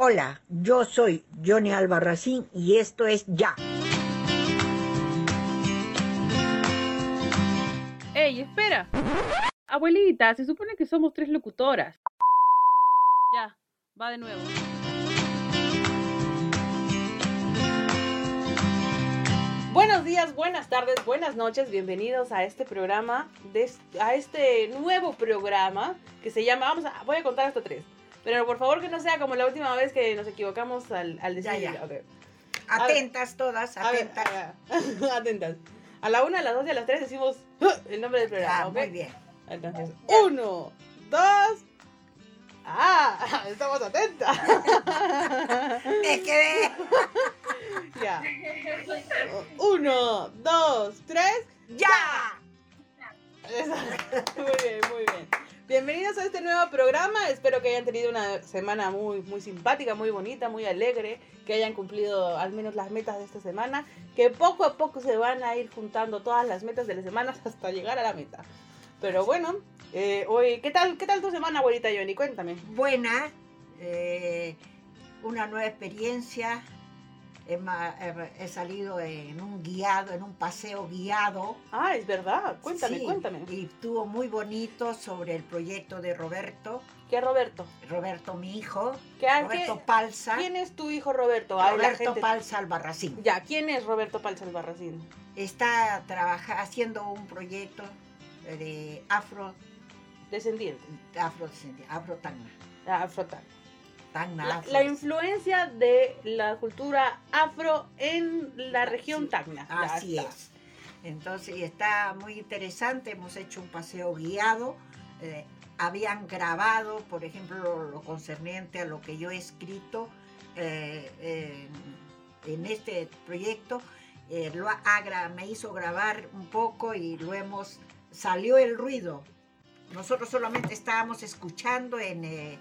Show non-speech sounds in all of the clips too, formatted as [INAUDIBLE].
Hola, yo soy Johnny Albarracín y esto es Ya. ¡Ey, espera! Abuelita, se supone que somos tres locutoras. Ya, va de nuevo. Buenos días, buenas tardes, buenas noches, bienvenidos a este programa, de, a este nuevo programa que se llama, vamos a, voy a contar hasta tres, pero por favor que no sea como la última vez que nos equivocamos al, al decir. Ya, ya. Atentas todas, A atentas. a ver, [LAUGHS] atentas. A la una, a las dos y a las tres decimos el nombre del programa, Ah, ¿ok? muy bien. Entonces, uno, dos. ¡Ah! [LAUGHS] Estamos atentas. [LAUGHS] Me quedé. ya. Uno, dos, tres. ¡Ya! Muy bien, muy bien. Bienvenidos a este nuevo programa. Espero que hayan tenido una semana muy, muy simpática, muy bonita, muy alegre. Que hayan cumplido al menos las metas de esta semana. Que poco a poco se van a ir juntando todas las metas de las semanas [LAUGHS] hasta llegar a la meta. Pero bueno, eh, hoy, ¿qué tal, ¿qué tal tu semana, abuelita Johnny? Cuéntame. Buena, eh, una nueva experiencia. He, salido en un guiado, en un paseo guiado. Ah, es verdad. Cuéntame, Sí, cuéntame. Y estuvo muy bonito sobre el proyecto de Roberto. ¿Qué Roberto? Roberto, mi hijo. ¿Qué, qué- Roberto Palza. ¿Quién es tu hijo Roberto? Ay, Roberto gente- Palza Albarracín. Ya, ¿quién es Roberto Palza Albarracín? Está trabaja, haciendo un proyecto de afro, Descendiente. afro, afro tagna. Ah, afrotal. La, influencia de la cultura afro en la región Sí, Tacna. Así es. Entonces está muy interesante, hemos hecho un paseo guiado, eh, habían grabado, por ejemplo, lo, lo concerniente a lo que yo he escrito eh, en, en este proyecto, eh, lo ha- ha gra- me hizo grabar un poco y lo hemos, salió el ruido. Nosotros solamente estábamos escuchando en, eh,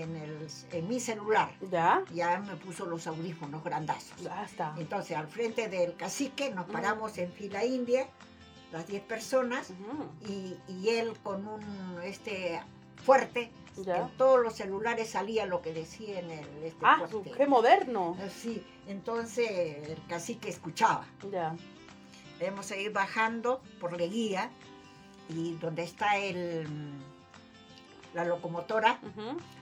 en, el- en mi celular. Ya, Ya me puso los audífonos grandazos. ya está. Entonces, al frente del cacique nos paramos en fila india, las 10 personas, y, y él con un este fuerte, Ya. en todos los celulares salía lo que decía en el este Ah, fuerte. qué moderno. Así, entonces el cacique escuchaba. Ya. Debemos seguir bajando por Leguía, y donde está el, la locomotora,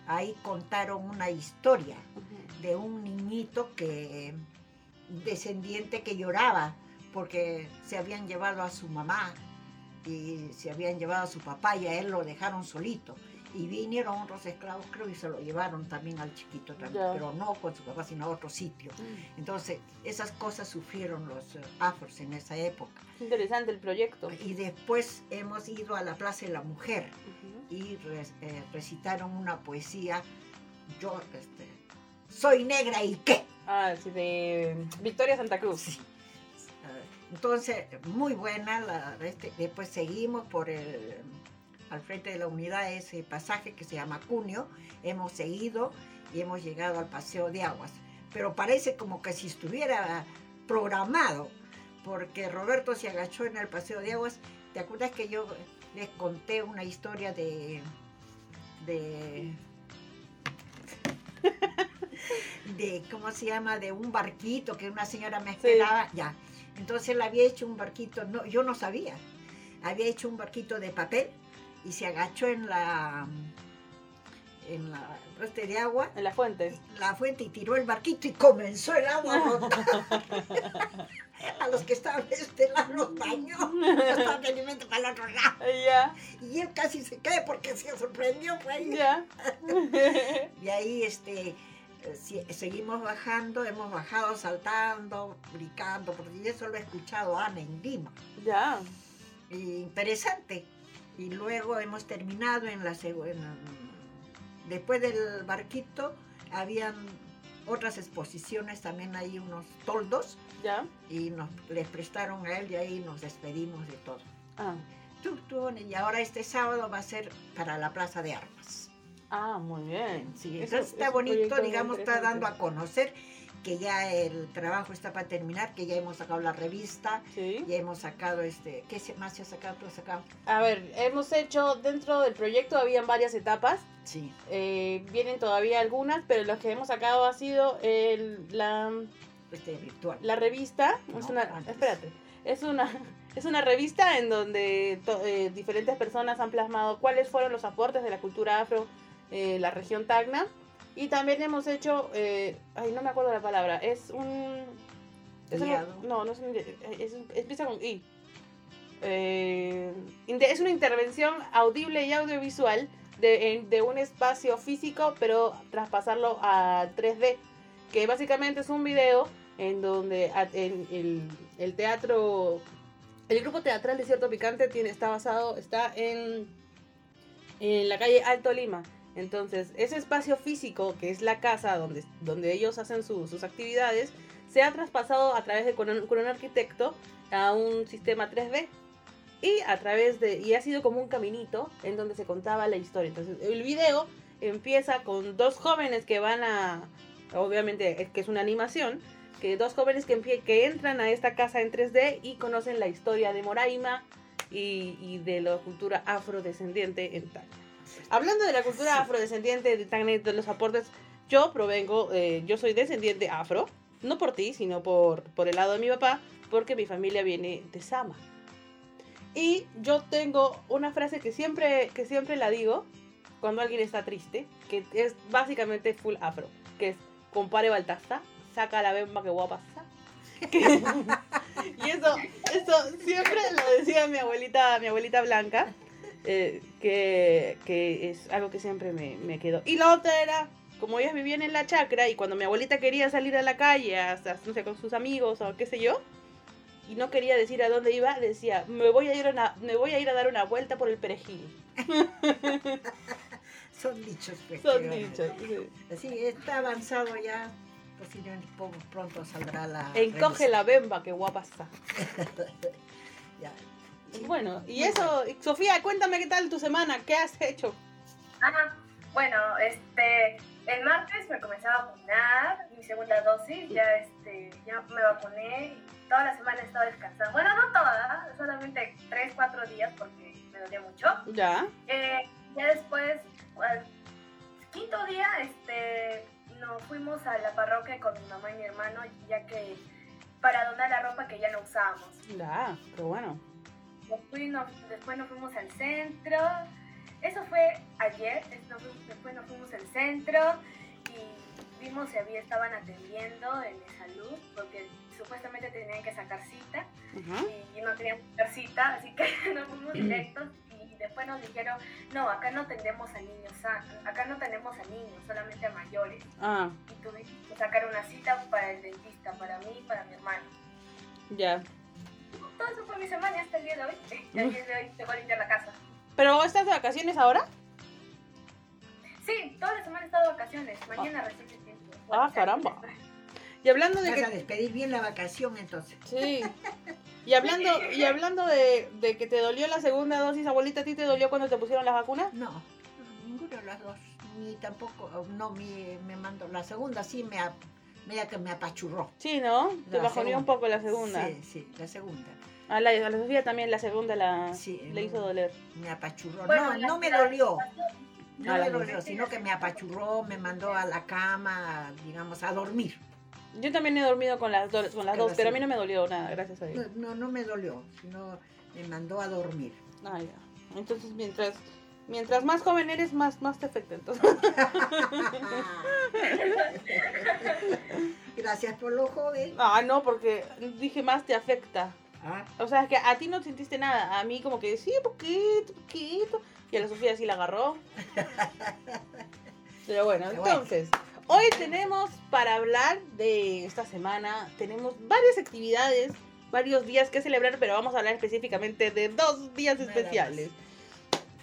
ahí contaron una historia de un niñito que descendiente que lloraba porque se habían llevado a su mamá y se habían llevado a su papá y a él lo dejaron solito y vinieron otros esclavos creo y se lo llevaron también al chiquito también pero no con su papá sino a otro sitio Mm, entonces esas cosas sufrieron los eh, afros en esa época Interesante el proyecto. y después hemos ido a la plaza de la mujer y re- eh, recitaron una poesía yo este, soy negra y qué Ah, sí, de Victoria Santa Cruz. Sí. Entonces, muy buena. la- este, después seguimos por el, al frente de la unidad ese pasaje que se llama Cunio. Hemos seguido y hemos llegado al Paseo de Aguas. Pero parece como que si estuviera programado, porque Roberto se agachó en el Paseo de Aguas. ¿Te acuerdas que yo les conté una historia de... de de, ¿cómo se llama? De un barquito que una señora me esperaba, ya. Entonces él había hecho un barquito, no, yo no sabía, había hecho un barquito de papel y se agachó en la, en la este de agua, En la fuente. la fuente y tiró el barquito y comenzó el agua a [LAUGHS] a los que estaban de este lado los bañó, estaban felizmente para el otro lado. [LAUGHS] Ya, Y él casi se cae porque se sorprendió, ahí. ya. [LAUGHS] Y ahí este, seguimos bajando, hemos bajado saltando, brincando, porque eso lo he escuchado Ana en Lima. ya. Y interesante. Y luego hemos terminado en la segu- en la- después del barquito habían otras exposiciones, también hay unos toldos Ya. y nos les prestaron a él y ahí nos despedimos de todo. Ah. Tu, tu, Y ahora este sábado va a ser para la Plaza de Armas. Ah, muy bien. Sí, Eso- entonces está bonito, digamos, está dando a conocer que ya el trabajo está para terminar, que ya hemos sacado la revista, Sí. ya hemos sacado este, ¿qué más se ha sacado? ¿Tú has sacado? A ver, hemos hecho, dentro del proyecto habían varias etapas. Sí. Eh, vienen todavía algunas, pero los que hemos sacado ha sido el, la, Este virtual. la revista. es No, una, antes. espérate. Es una, [LAUGHS] es una revista en donde to- eh, diferentes personas han plasmado cuáles fueron los aportes de la cultura afro en la región Tacna. Y también hemos hecho, eh, ay, no me acuerdo la palabra, es un... Es no, no es un... es- empieza con I. Eh, es una intervención audible y audiovisual de, de un espacio físico, pero traspasarlo a 3D, que básicamente es un video en donde en el, el teatro, el grupo teatral Desierto Picante tiene, está basado, está en, en la calle Alto Lima. Entonces, ese espacio físico, que es la casa donde, donde ellos hacen su- sus actividades, se ha traspasado a través de con un, con un arquitecto a un sistema 3D. Y a través de. Y ha sido como un caminito en donde se contaba la historia. Entonces, el video empieza con dos jóvenes que van a. Obviamente, es que es una animación. Que dos jóvenes que, que entran a esta casa en 3D y conocen la historia de Moraima y, y de la cultura afrodescendiente en Tacna. Hablando de la cultura afrodescendiente de Tacna y de los aportes, yo provengo, eh, yo soy descendiente afro, no por ti, sino por, por el lado de mi papá, porque mi familia viene de Sama. Y yo tengo una frase que siempre, que siempre la digo cuando alguien está triste, que es básicamente full afro, que es compare Baltazar, saca la bemba que guapa [LAUGHS] y eso, eso siempre lo decía mi abuelita, mi abuelita Blanca, eh, que, que es algo que siempre me, me quedó. Y la otra era, como ellas vivían en la chacra y cuando mi abuelita quería salir a la calle, hasta, no sé, con sus amigos o qué sé yo, y no quería decir a dónde iba, decía, me voy a ir a, una- me voy a, ir a dar una vuelta por el perejil. [LAUGHS] Son dichos. pues, Son dichos. sí. Sí, está avanzado ya. Poco pronto saldrá la. Encoge revista. la bemba, que guapa está. [LAUGHS] Ya. Bueno, y eso, Sofía, cuéntame qué tal tu semana, qué has hecho. Ah, bueno, este, el martes me comencé a vacunar, mi segunda dosis, ya, este, ya me vacuné y toda la semana he estado descansando. Bueno, no toda, solamente 3, 4 días porque me dolía mucho. Ya. Eh, ya después, al quinto día, este, nos fuimos a la parroquia con mi mamá y mi hermano, ya que para donar la ropa que ya no usábamos. Ya, qué bueno. Nos después nos fuimos al centro. Eso fue ayer. después nos fuimos al centro y vimos si había, estaban atendiendo en mi salud porque supuestamente tenían que sacar cita y, y no queríamos sacar cita, así que [LAUGHS] nos fuimos directos y después nos dijeron, no, acá no atendemos a niños, acá no tenemos a niños, solamente a mayores. Ah, Y tuvimos que sacar una cita para el dentista, para mí y para mi hermano. ya. Todo eso fue mi semana hasta el día de hoy. Y [LAUGHS] el día de hoy tengo que limpiar la casa. ¿Pero estás de vacaciones ahora? Sí, toda la semana he estado de vacaciones. Mañana recién se tiempo. Ah, caramba. Y hablando de Vas a que... despedir bien la vacación entonces. Sí. Y hablando, [LAUGHS] y hablando de, de que te dolió la segunda dosis, abuelita, ¿a ti te dolió cuando te pusieron las vacunas? No, no, ninguna de las dos. Ni tampoco, no, mi, me mandó. La segunda sí me, ap- mira que me apachurró. Sí, ¿no? Te La bajoneó un segunda. poco la segunda. Sí, sí, la segunda. A, la, a la Sofía también la segunda la, Sí, le no. hizo doler. Me apachurró. Bueno, no, no me dolió. No me dolió, sino que me apachurró, me mandó a la cama, digamos, a dormir. Yo también he dormido con las, do- con las dos, pero a mí no me dolió nada, gracias a No, Dios. no, no me dolió, sino me mandó a dormir. Ah, ya. Entonces, mientras mientras más joven eres, más, más te afecta. Entonces, [LAUGHS] Gracias por lo joven. ah, no, porque dije más te afecta. Ah, O sea, es que a ti no sentiste nada. A mí como que sí, poquito, poquito. Y a la Sofía sí la agarró. [LAUGHS] Pero bueno, entonces, hoy tenemos para hablar de esta semana, tenemos varias actividades, varios días que celebrar, pero vamos a hablar específicamente de dos días especiales.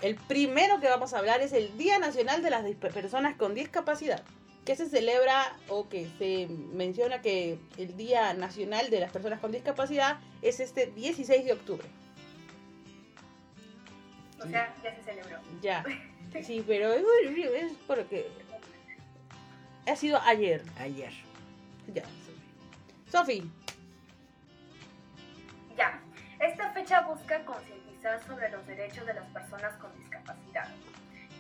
El primero que vamos a hablar es el Día Nacional de las Personas con Discapacidad, que se celebra o que se menciona que el Día Nacional de las Personas con Discapacidad es este 16 de octubre. O sea, ya se celebró. Ya. [LAUGHS] Sí, pero es, es porque ha sido ayer. ayer. Ya. Sofi, Ya. Esta fecha busca concientizar sobre los derechos de las personas con discapacidad,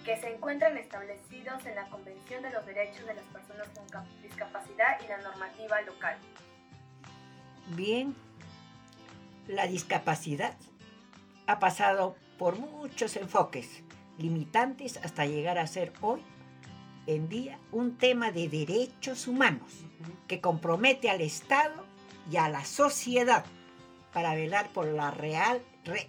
que se encuentran establecidos en la Convención de los Derechos de las Personas con Discapacidad y la normativa local. Bien, la discapacidad ha pasado por muchos enfoques limitantes hasta llegar a ser hoy en día un tema de derechos humanos que compromete al Estado y a la sociedad para velar por la real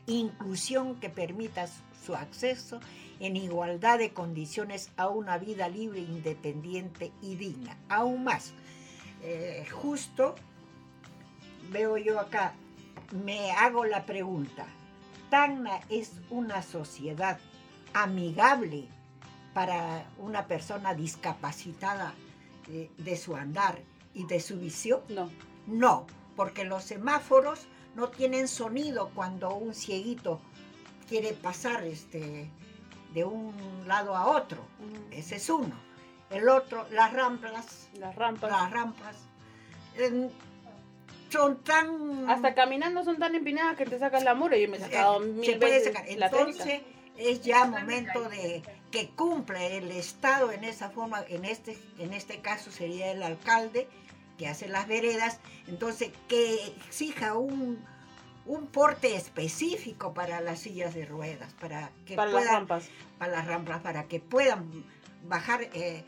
inclusión que permita su acceso en igualdad de condiciones a una vida libre, independiente y digna. Aún más, eh, justo veo yo acá, me hago la pregunta, ¿Tacna es una sociedad amigable para una persona discapacitada de, de su andar y de su visión? No. No, porque los semáforos no tienen sonido cuando un cieguito quiere pasar este, de un lado a otro. Ese es uno. El otro, las rampas. Las rampas. Las rampas. son tan... Hasta caminando son tan empinadas que te sacas la mura. Yo me he sacado eh, mil se puede veces sacar. Entonces es ya momento de que cumpla el Estado en esa forma, en este, en este caso sería el alcalde que hace las veredas, entonces que exija un, un porte específico para las sillas de ruedas, para que para puedan, las rampas. para las rampas, para que puedan bajar eh,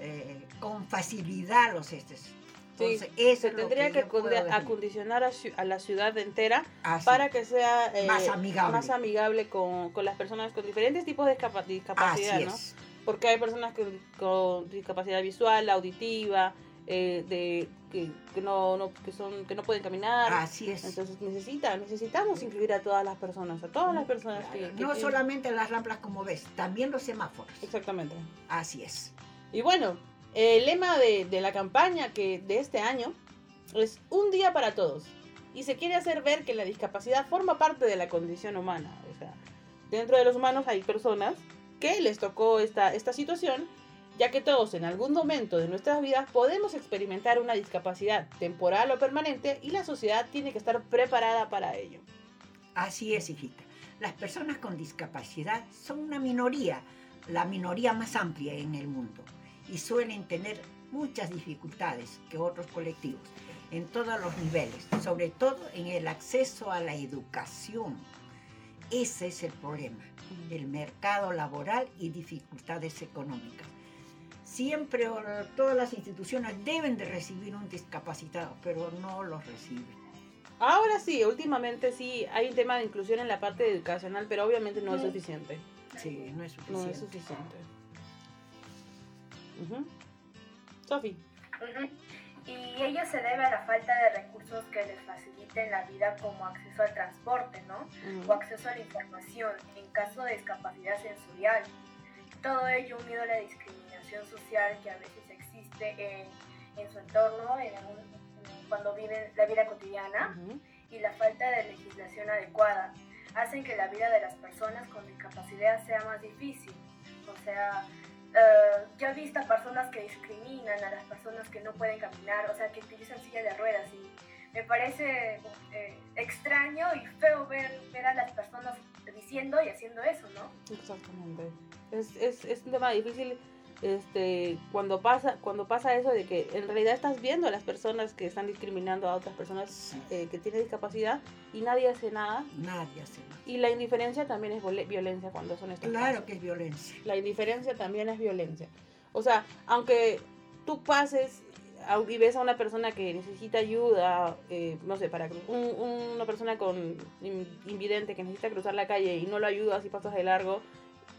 eh, con facilidad los estes. Entonces, Sí, eso se tendría que, acondicionar a, a la ciudad entera Así. para que sea eh, Más amigable. más amigable con, con las personas con diferentes tipos de discapa- discapacidad, Así ¿no? es. Porque hay personas que- con discapacidad visual, auditiva, eh, de que, que no, no que son que no pueden caminar. Así es. Entonces necesita, necesitamos incluir a todas las personas, a todas las personas que, que no tienen- solamente las rampas como ves, también los semáforos. exactamente. Así es. Y bueno, el lema de, de la campaña que de este año es un día para todos. Y se quiere hacer ver que la discapacidad forma parte de la condición humana. O sea, dentro de los humanos hay personas que les tocó esta, esta situación, ya que todos en algún momento de nuestras vidas podemos experimentar una discapacidad temporal o permanente y la sociedad tiene que estar preparada para ello. Así es, hijita. Las personas con discapacidad son una minoría, la minoría más amplia en el mundo, y suelen tener muchas dificultades que otros colectivos en todos los niveles, sobre todo en el acceso a la educación. Ese es el problema, el mercado laboral y dificultades económicas. Siempre todas las instituciones deben de recibir un discapacitado, pero no los reciben. Ahora sí, últimamente sí hay un tema de inclusión en la parte educacional, pero obviamente no es suficiente. Sí, no es No suficiente. es suficiente. Ujú. Sofi. Ujú. Y ello se debe a la falta de recursos que les faciliten la vida como acceso al transporte, ¿no? O acceso a la información en caso de discapacidad sensorial. Todo ello unido a la discriminación social que a veces existe en, en su entorno, en algún- cuando viven la vida cotidiana, Ujú. y la falta de legislación adecuada hacen que la vida de las personas con discapacidad sea más difícil. O sea, eh, yo he visto a personas que discriminan a las personas que no pueden caminar, o sea, que utilizan silla de ruedas y me parece eh, extraño y feo ver, ver a las personas diciendo y haciendo eso, ¿no? Exactamente. Es, es, es un tema difícil este, cuando, pasa, cuando pasa eso de que en realidad estás viendo a las personas que están discriminando a otras personas eh, que tienen discapacidad y nadie hace nada. Nadie hace nada. Y la indiferencia también es violencia cuando son estos Claro casos. que es violencia. La indiferencia también es violencia. O sea, aunque tú pases y ves a una persona que necesita ayuda, eh, no sé, para un- una persona con in- invidente que necesita cruzar la calle y no lo ayudas y pasas de largo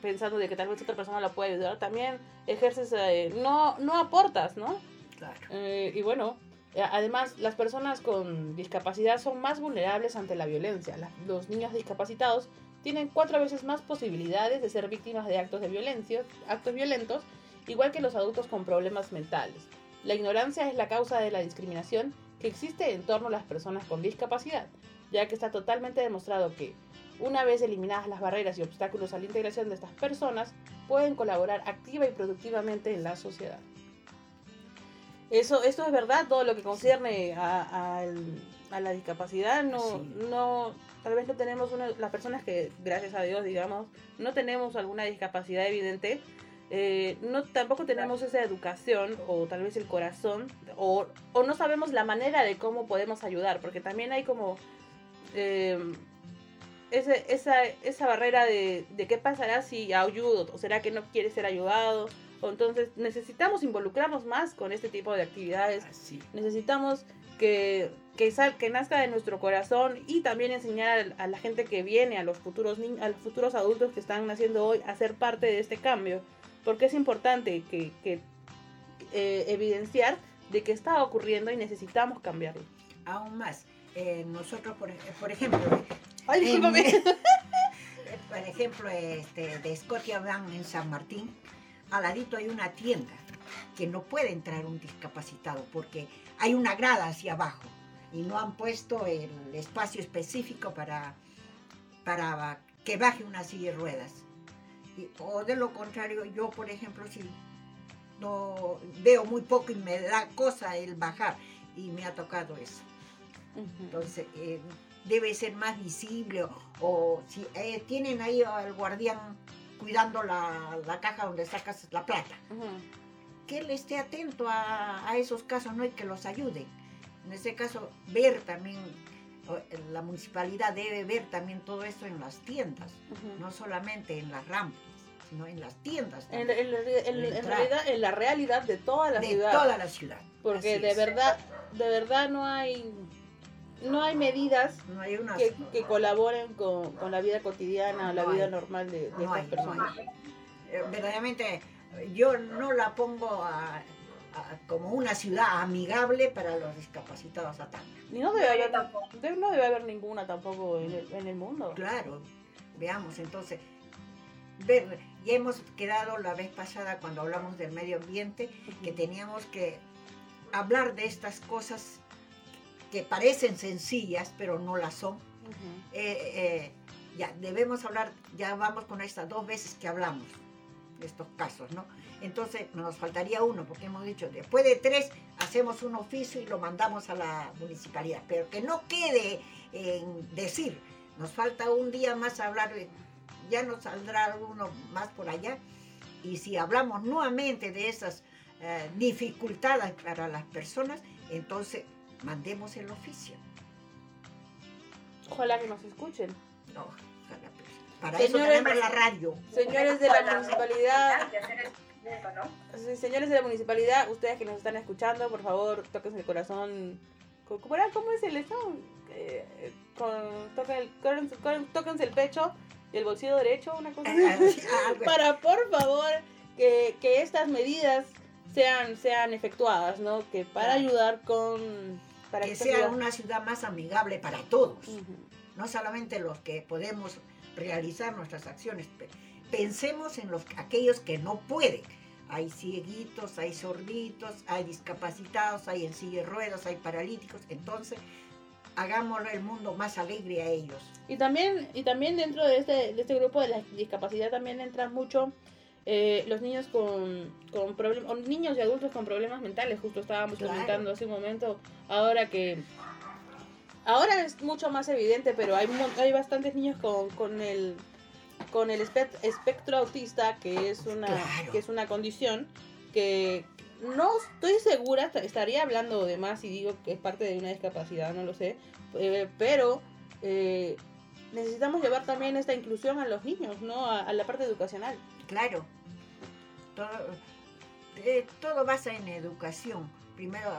pensando de que tal vez otra persona la puede ayudar, también ejerces, eh, no, no aportas, ¿no? Claro. Eh, y bueno, eh, además las personas con discapacidad son más vulnerables ante la violencia. La- los niños discapacitados tienen cuatro veces más posibilidades de ser víctimas de actos de violencia, actos violentos, igual que los adultos con problemas mentales. La ignorancia es la causa de la discriminación que existe en torno a las personas con discapacidad, ya que está totalmente demostrado que una vez eliminadas las barreras y obstáculos a la integración de estas personas, pueden colaborar activa y productivamente en la sociedad. Eso, esto es verdad, todo lo que concierne a, la discapacidad, no, Sí. no, tal vez no tenemos una, las personas que, gracias a Dios, digamos, no tenemos alguna discapacidad evidente, eh, no tampoco tenemos esa educación o tal vez el corazón o, o, no sabemos la manera de cómo podemos ayudar, porque también hay como eh, ese, esa, esa barrera de, de qué pasará si ayudo o será que no quiere ser ayudado. O entonces necesitamos involucrarnos más con este tipo de actividades. Así. Necesitamos que, que, sal, que nazca de nuestro corazón y también enseñar a, a la gente que viene, a los futuros a los futuros adultos que están naciendo hoy, a ser parte de este cambio. Porque es importante que, que eh, evidenciar de que está ocurriendo y necesitamos cambiarlo. Aún más, eh, nosotros, por, por ejemplo, Ay, discúlpame. [LAUGHS] en- [LAUGHS] por ejemplo, este, de Scotia Bank en San Martín, al ladito hay una tienda que no puede entrar un discapacitado porque hay una grada hacia abajo y no han puesto el espacio específico para, para que baje una silla de ruedas. Y- o de lo contrario, yo, por ejemplo, si no veo muy poco y me da cosa el bajar y me ha tocado eso. Entonces, eh, debe ser más visible. O, o si eh, tienen ahí al guardián cuidando la, la caja donde sacas la plata, que él esté atento a, a esos casos ¿no? y que los ayude. En ese caso, ver también, la municipalidad debe ver también todo esto en las tiendas, Ujú. no solamente en las rampas, sino en las tiendas En, también, en- en- en Entrar. realidad, en la realidad de toda la de ciudad. toda la ciudad. porque Así de es. verdad, de verdad no hay, no hay medidas No hay unas- que, que colaboren con, con la vida cotidiana, la No vida hay. normal de, de No estas hay, no personas. hay. Eh, verdaderamente yo no la pongo a- a- como una ciudad amigable para los discapacitados a Tacna. Y no debe haber, no debe haber ninguna tampoco en el, en el mundo. Claro, veamos entonces. Ver, ya hemos quedado la vez pasada cuando hablamos del medio ambiente que teníamos que hablar de estas cosas que parecen sencillas pero no las son. Eh, eh, ya debemos hablar, ya vamos con estas dos veces que hablamos de estos casos, ¿no? Entonces nos faltaría uno, porque hemos dicho, después de tres hacemos un oficio y lo mandamos a la municipalidad, pero que no quede en decir, nos falta un día más hablar, de- ya nos saldrá uno más por allá, y si hablamos nuevamente de esas eh, dificultades para las personas, entonces mandemos el oficio. Ojalá que nos escuchen. No, ojalá, pues. Para Señores, eso tenemos la radio. Señores de la municipalidad, señores de la municipalidad, ustedes que nos están escuchando, por favor, tóquense el corazón. ¿Cómo, era? ¿Cómo es el estado? Eh, con, toquen el, el pecho y el bolsillo derecho, una cosa. Ah, algo- para por favor que, que estas medidas sean sean efectuadas, ¿no? Que para ayudar con para que sea ciudad- una ciudad más amigable para todos, no solamente los que podemos realizar nuestras acciones. pe- Pensemos en los aquellos que no pueden. Hay cieguitos, hay sorditos, hay discapacitados, hay en silla de ruedas, hay paralíticos. Entonces, hagámosle el mundo más alegre a ellos. Y también y también dentro de este de este grupo de la discapacidad también entran mucho eh, los niños con, con problemas, niños y adultos con problemas mentales, justo estábamos Claro. comentando hace un momento, ahora que ahora es mucho más evidente, pero hay, hay bastantes niños con, con el con el espect- espectro autista, que es una Claro. que es una condición que no estoy segura, est- estaría hablando de más y digo que es parte de una discapacidad, no lo sé, eh, pero eh, necesitamos llevar también esta inclusión a los niños, ¿no? A, a la parte educacional. Claro, todo, eh, todo basa en educación. Primero,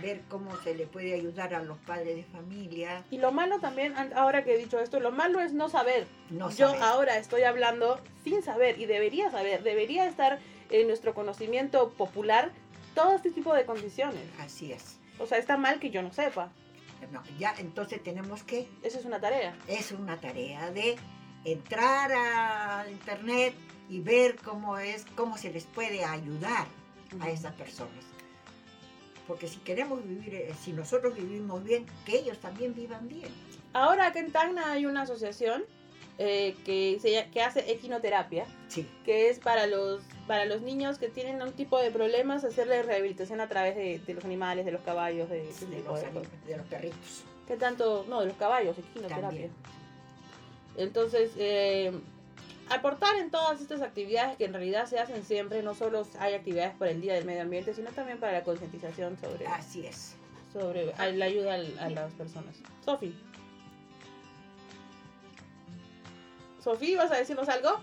ver cómo se le puede ayudar a los padres de familia. Y lo malo también, ahora que he dicho esto, lo malo es no saber. No Yo saber. ahora estoy hablando sin saber y debería saber, debería estar en nuestro conocimiento popular todo este tipo de condiciones. Así es. O sea, está mal que yo no sepa. No, ya entonces tenemos que, Esa es una tarea. es una tarea de entrar a internet y ver cómo es, cómo se les puede ayudar a esas personas. Porque si queremos vivir, eh, si nosotros vivimos bien, que ellos también vivan bien. Ahora acá en Tacna hay una asociación eh, que, se, que hace equinoterapia, Sí, que es para los, para los niños que tienen un tipo de problemas, hacerle rehabilitación a través de, de los animales, de los caballos, de de tipo los, de de los perritos. ¿Qué tanto? No, de los caballos, equinoterapia. También. Entonces, eh, aportar en todas estas actividades que en realidad se hacen siempre, no solo hay actividades para el Día del Medio Ambiente, sino también para la concientización sobre, Así es. sobre a- la ayuda al- a, las personas. Sofi. Sofi, ¿vas a decirnos algo?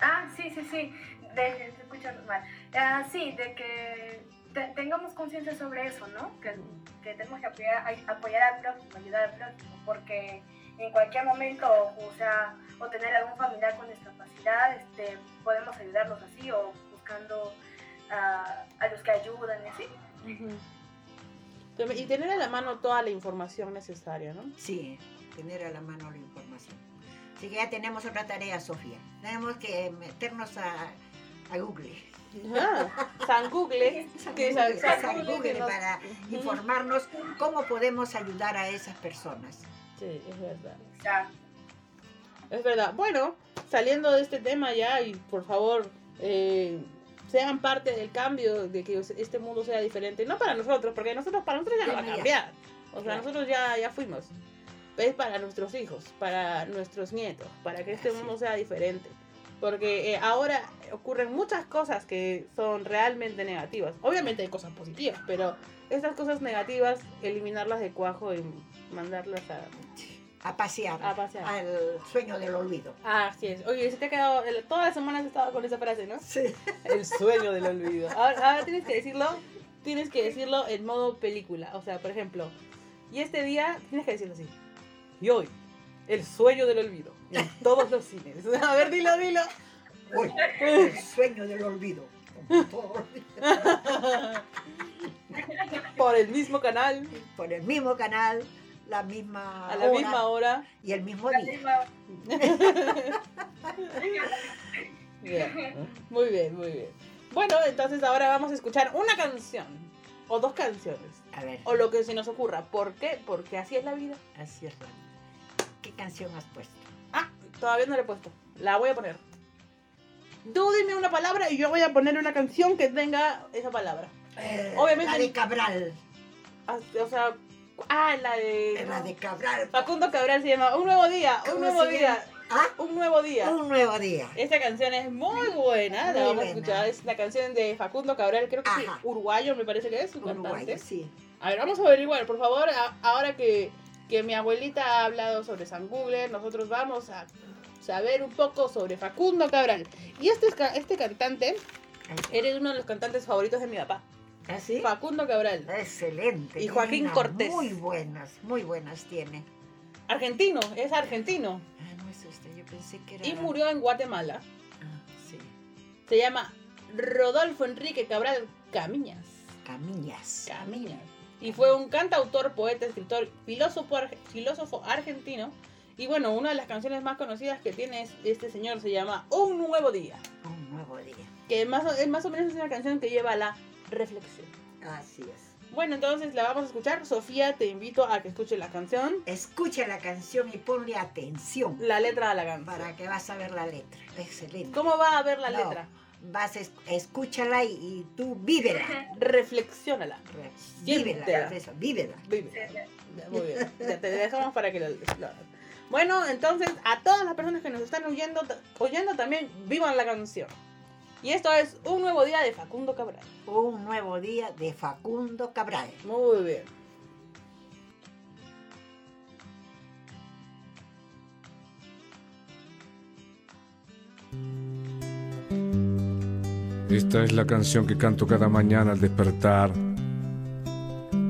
Ah, sí, sí, sí. De, escucho mal. Ah, sí, de que te- tengamos conciencia sobre eso, ¿no? Que, que tenemos que apoyar, a- apoyar al prójimo, ayudar al prójimo, porque en cualquier momento, o sea, o tener algún familiar con discapacidad, este, podemos ayudarlos así o buscando ah, a los que ayudan y así. Y tener a la mano toda la información necesaria, ¿no? Sí, tener a la mano la información. Así que ya tenemos otra tarea, Sofía. Tenemos que meternos a, a Google. Ah, San Google, que [LAUGHS] San, Google, San San Google Google que nos- para informarnos cómo podemos ayudar a esas personas. Sí, es verdad. Exacto. Es verdad. Bueno, saliendo de este tema ya y por favor eh, sean parte del cambio de que este mundo sea diferente. No para nosotros, porque nosotros para nosotros ya no va a cambiar. O sea, Claro. nosotros ya, ya fuimos. Es para nuestros hijos, para nuestros nietos, para que este Así mundo sea diferente. Porque eh, ahora ocurren muchas cosas que son realmente negativas. Obviamente hay cosas positivas, pero estas cosas negativas, eliminarlas de cuajo y mandarlas a, A pasear, a pasear. al sueño del olvido. Ah, así es. Oye, se te ha quedado. Todas las semanas has estado con esa frase, ¿no? Sí. [LAUGHS] El sueño del olvido. Ahora, ahora tienes que decirlo. Tienes que decirlo en modo película. O sea, por ejemplo, y este día tienes que decirlo así. Y hoy, el sueño del olvido. En todos los cines. [LAUGHS] A ver, dilo, dilo. Uy, el [LAUGHS] sueño del olvido. Por el mismo canal, Por el mismo canal, la misma a la hora misma hora. y el mismo La día. misma- [LAUGHS] Bien. Muy bien, muy bien. Bueno, entonces ahora vamos a escuchar una canción. O dos canciones. A ver, O lo que se nos ocurra. ¿Por qué? Porque así es la vida. así es. Juan. ¿Qué canción has puesto? Ah, todavía no la he puesto. La voy a poner. Tú dime una palabra y yo voy a poner una canción que tenga esa palabra. Eh, Obviamente- La de Cabral. Ah, O sea, ah, la de... La de Cabral. Facundo Cabral se llama Un nuevo día, un ¿Cómo nuevo día, llama? Ah, un nuevo día. un nuevo día. Esta canción es muy buena, la Muy vamos a buena. escuchar. Es la canción de Facundo Cabral, creo que sí, Ajá. uruguayo me parece que es, un Uruguayo, cantante. sí. A ver, vamos a averiguar, por favor, a- ahora que, que mi abuelita ha hablado sobre San Google, nosotros vamos a saber un poco sobre Facundo Cabral. Y este, este cantante, eres uno de los cantantes favoritos de mi papá, ¿Ah, sí? Facundo Cabral, Excelente. Y Joaquín Cortés. Muy buenas, muy buenas tiene. argentino, es argentino, Ah, no es este, yo pensé que era. y murió en Guatemala. Ah, sí. Se llama Rodolfo Enrique Cabral Camiñas. Camiñas. Camiñas. Y fue un cantautor, poeta, escritor, filósofo, filósofo argentino. Y bueno, una de las canciones más conocidas que tiene es- este señor se llama Un Nuevo Día. Un nuevo día. Que más, es más o menos es una canción que lleva a la reflexión. Así es. Bueno, entonces la vamos a escuchar. Sofía, te invito a que escuche la canción, Escucha la canción y ponle atención la letra de la canción. para que vas a ver la letra. Excelente. ¿Cómo va a ver la No. letra? Vas a es- escúchala y, y tú vívela. Reflexiónala. Re-. Vívela, eso, vívela. Ya, Muy bien. Ya te dejamos para que hagas. Bueno, entonces a todas las personas que nos están oyendo, oyendo también vivan la canción. Y esto es Un Nuevo Día de Facundo Cabral. Un nuevo día de Facundo Cabral. Muy bien. Esta es la canción que canto cada mañana al despertar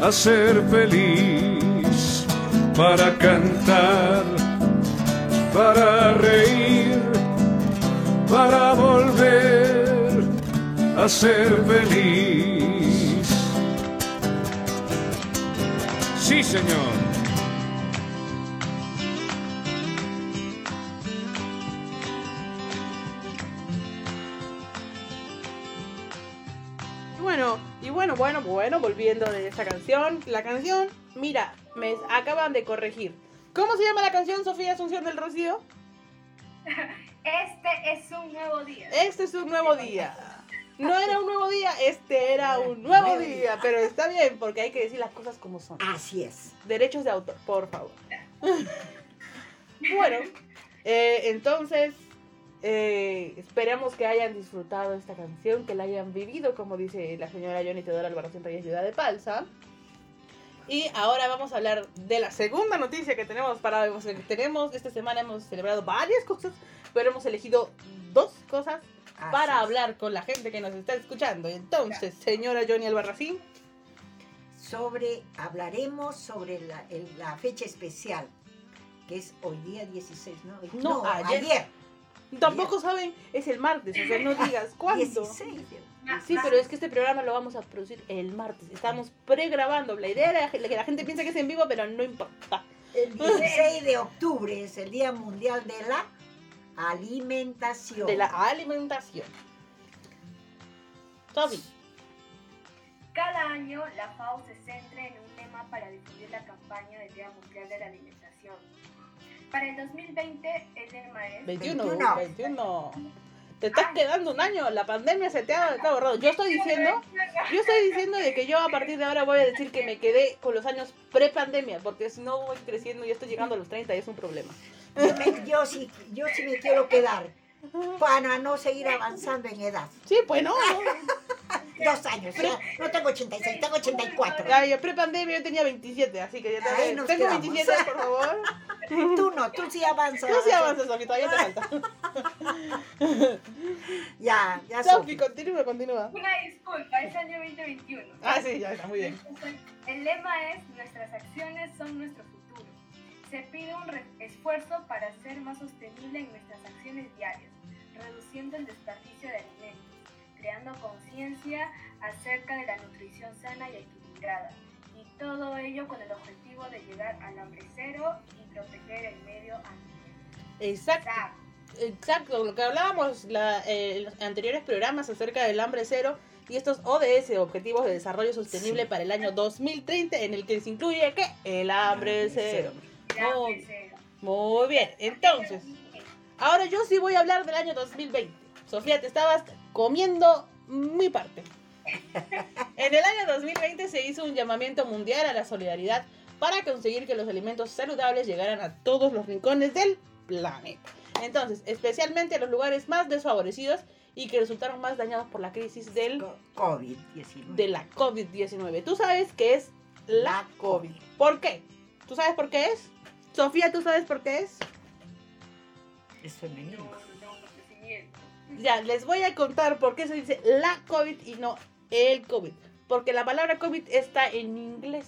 a ser feliz, para cantar, para reír, para volver a ser feliz. Sí, señor. Bueno, volviendo de esta canción. La canción, mira, me acaban de corregir. ¿Cómo se llama la canción, Sofía Asunción del Rocío? Este es un nuevo día. Este es un nuevo día. No era un nuevo día, este era un nuevo día. Pero está bien, porque hay que decir las cosas como son. Así es. Derechos de autor, por favor. [LAUGHS] bueno, eh, entonces eh, esperamos que hayan disfrutado esta canción, que la hayan vivido, como dice la señora Johnny Teodora Albarracín Reyes Ciudad de Palsa. Y ahora vamos a hablar de la segunda noticia que tenemos para que tenemos esta semana hemos celebrado varias cosas, pero hemos elegido dos cosas Así para es. hablar con la gente que nos está escuchando. Entonces, señora Johnny Albarracín, Sobre, hablaremos sobre la, el- la fecha especial, que es hoy día 16, ¿no? No, ayer. Tampoco saben, es el martes, o sea, no digas cuándo. 16. de- Sí, pero es que este programa lo vamos a producir el martes. Estamos pregrabando. La idea era que la gente piensa que es en vivo, pero no importa. El 16 de octubre es el Día Mundial de la Alimentación. De la alimentación. Toby. cada año la FAO se centra en un tema para difundir la campaña del Día Mundial de la Alimentación. Para el 2020 el lema es 21, 21. 21. Te estás quedando un año, la pandemia se te ha, te ha borrado. Yo estoy diciendo, yo estoy diciendo de que yo a partir de ahora voy a decir que me quedé con los años pre-pandemia, porque si no voy creciendo y estoy llegando a los 30 y es un problema. Yo, me- yo sí, yo sí me quiero quedar para no seguir avanzando en edad. Sí, pues no. [LAUGHS] Dos años, ya. no tengo 86, tengo 84. Ya, ya pre-pandemia yo tenía 27, así que ya te nos Tengo quedamos. 27, por favor. [LAUGHS] Tú no, tú sí avanzas. Tú sí avanzas, Sofi, todavía te falta. [LAUGHS] Ya, ya Sofi, Sofi. continúa, continúa. Una disculpa, es año 2021. Ah, sí, ya está, muy bien. El lema es nuestras acciones son nuestro futuro. Se pide un esfuerzo para ser más sostenible en nuestras acciones diarias, reduciendo el desperdicio de alimentos, creando conciencia acerca de la nutrición sana y equilibrada, y todo ello con el objetivo de llegar al hambre cero y proteger el medio ambiente. Exacto. Exacto, lo que hablábamos la- eh, en los anteriores programas acerca del hambre cero y estos ODS, Objetivos de Desarrollo Sostenible Sí. para el año 2030, en el que se incluye ¿qué? El hambre cero. El Oh. hambre cero. Muy bien, entonces, ahora yo sí voy a hablar del año 2020. Sofía, te estabas comiendo mi parte. [LAUGHS] En el año 2020 se hizo un llamamiento mundial a la solidaridad para conseguir que los alimentos saludables llegaran a todos los rincones del planeta. Entonces, especialmente a los lugares más desfavorecidos y que resultaron más dañados por la crisis del, Co- COVID-19. de la COVID-19. Tú sabes qué es la La COVID. COVID. ¿Por qué? ¿Tú sabes por qué es? Sofía, ¿tú sabes por qué es? Es femenino. Ya, les voy a contar por qué se dice la COVID y no el COVID. Porque la palabra COVID está en inglés.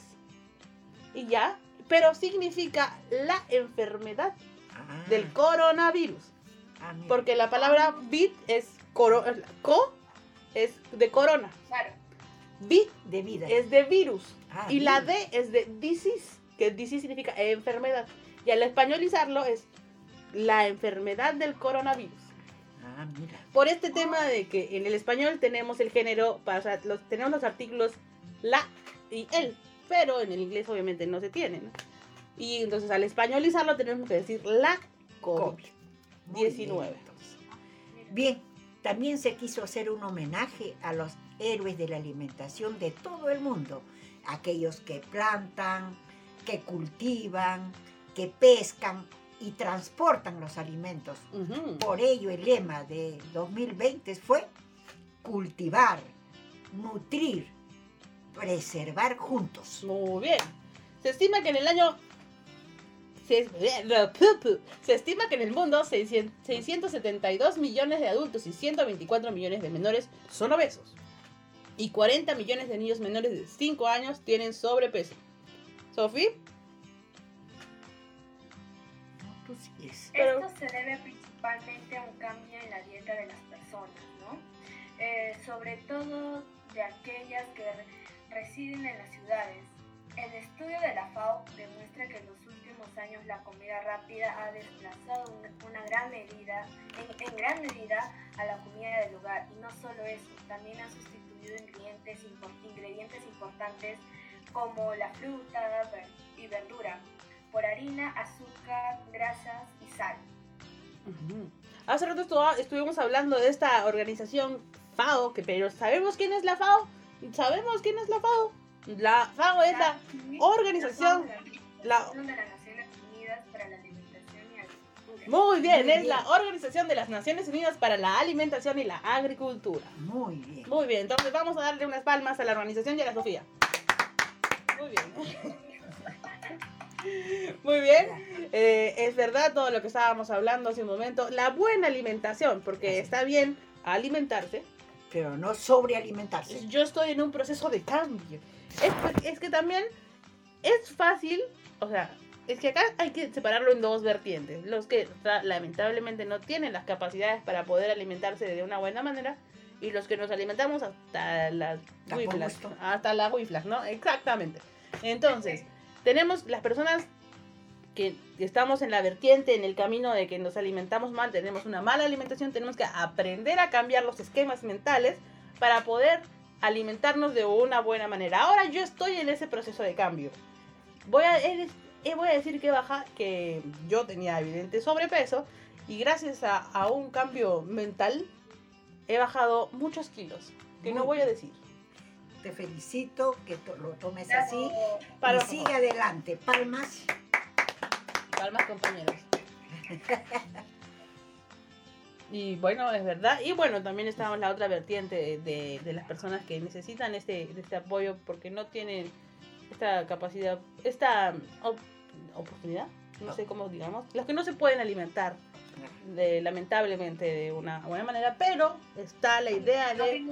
Y ya, pero significa la enfermedad Ah, del coronavirus. ah. Porque la palabra vid es coro, co es de corona. Claro. Vid de vida. es de virus. Ah, Y la virus. D es de disease, que disease significa enfermedad. Y al españolizarlo es la enfermedad del coronavirus. Ah, mira. Por este tema de que en el español tenemos el género, para, o sea, los, tenemos los artículos la y el, pero en el inglés obviamente no se tienen. Y entonces al españolizarlo tenemos que decir la COVID. COVID. Muy 19. Bien, también se quiso hacer un homenaje a los héroes de la alimentación de todo el mundo. Aquellos que plantan, que cultivan, que pescan y transportan los alimentos. Por ello el lema de 2020 fue cultivar, nutrir, preservar juntos. Muy bien. Se estima que en el año... Se, [LAUGHS] se estima que en el mundo 600 672 millones de adultos y 124 millones de menores son obesos. Y 40 millones de niños menores de 5 años tienen sobrepeso. ¿Sofi? No, tú sigues. Pero- Esto se debe principalmente a un cambio en la dieta de las personas, ¿no? Eh, sobre todo de aquellas que residen en las ciudades. El estudio de la FAO demuestra que en los últimos años la comida rápida ha desplazado una, gran medida, en, en gran medida a la comida del hogar. Y no solo eso, también ha sustituido ingredientes, ingredientes importantes como la fruta y verdura por harina, azúcar, grasas y sal. Hace rato estu- estuvimos hablando de esta organización FAO, que, pero ¿sabemos quién es la FAO? ¿Sabemos quién es la FAO? La FAO es la organización, la- Organización de las Naciones Unidas para la Alimentación y Agricultura. Muy bien, Muy es bien. la Organización de las Naciones Unidas para la Alimentación y la Agricultura. Muy bien. Muy bien, entonces vamos a darle unas palmas a la organización y a la Sofía. Muy bien. [LAUGHS] Muy bien. Eh, es verdad todo lo que estábamos hablando hace un momento. La buena alimentación, porque está bien alimentarse. Pero no sobrealimentarse. Yo estoy en un proceso de cambio. Es, es que también es fácil, o sea, es que acá hay que separarlo en dos vertientes. Los que lamentablemente no tienen las capacidades para poder alimentarse de una buena manera y los que nos alimentamos hasta las huiflas, gusto. hasta las huiflas, ¿no? Exactamente. Entonces, tenemos las personas que estamos en la vertiente, en el camino de que nos alimentamos mal, tenemos una mala alimentación, tenemos que aprender a cambiar los esquemas mentales para poder alimentarnos de una buena manera. Ahora yo estoy en ese proceso de cambio. Voy a, voy a decir que baja, que yo tenía evidente sobrepeso y gracias a, a un cambio mental he bajado muchos kilos. Que no Muy voy a decir. Te felicito que lo tomes así y sigue adelante. Palmas. Palmas, compañeros. Y bueno, es verdad. Y bueno, también en la otra vertiente de, de- las personas que necesitan este, este apoyo porque no tienen esta capacidad, esta op- oportunidad, no sé cómo digamos, los que no se pueden alimentar de, lamentablemente de una buena manera, pero está la idea de...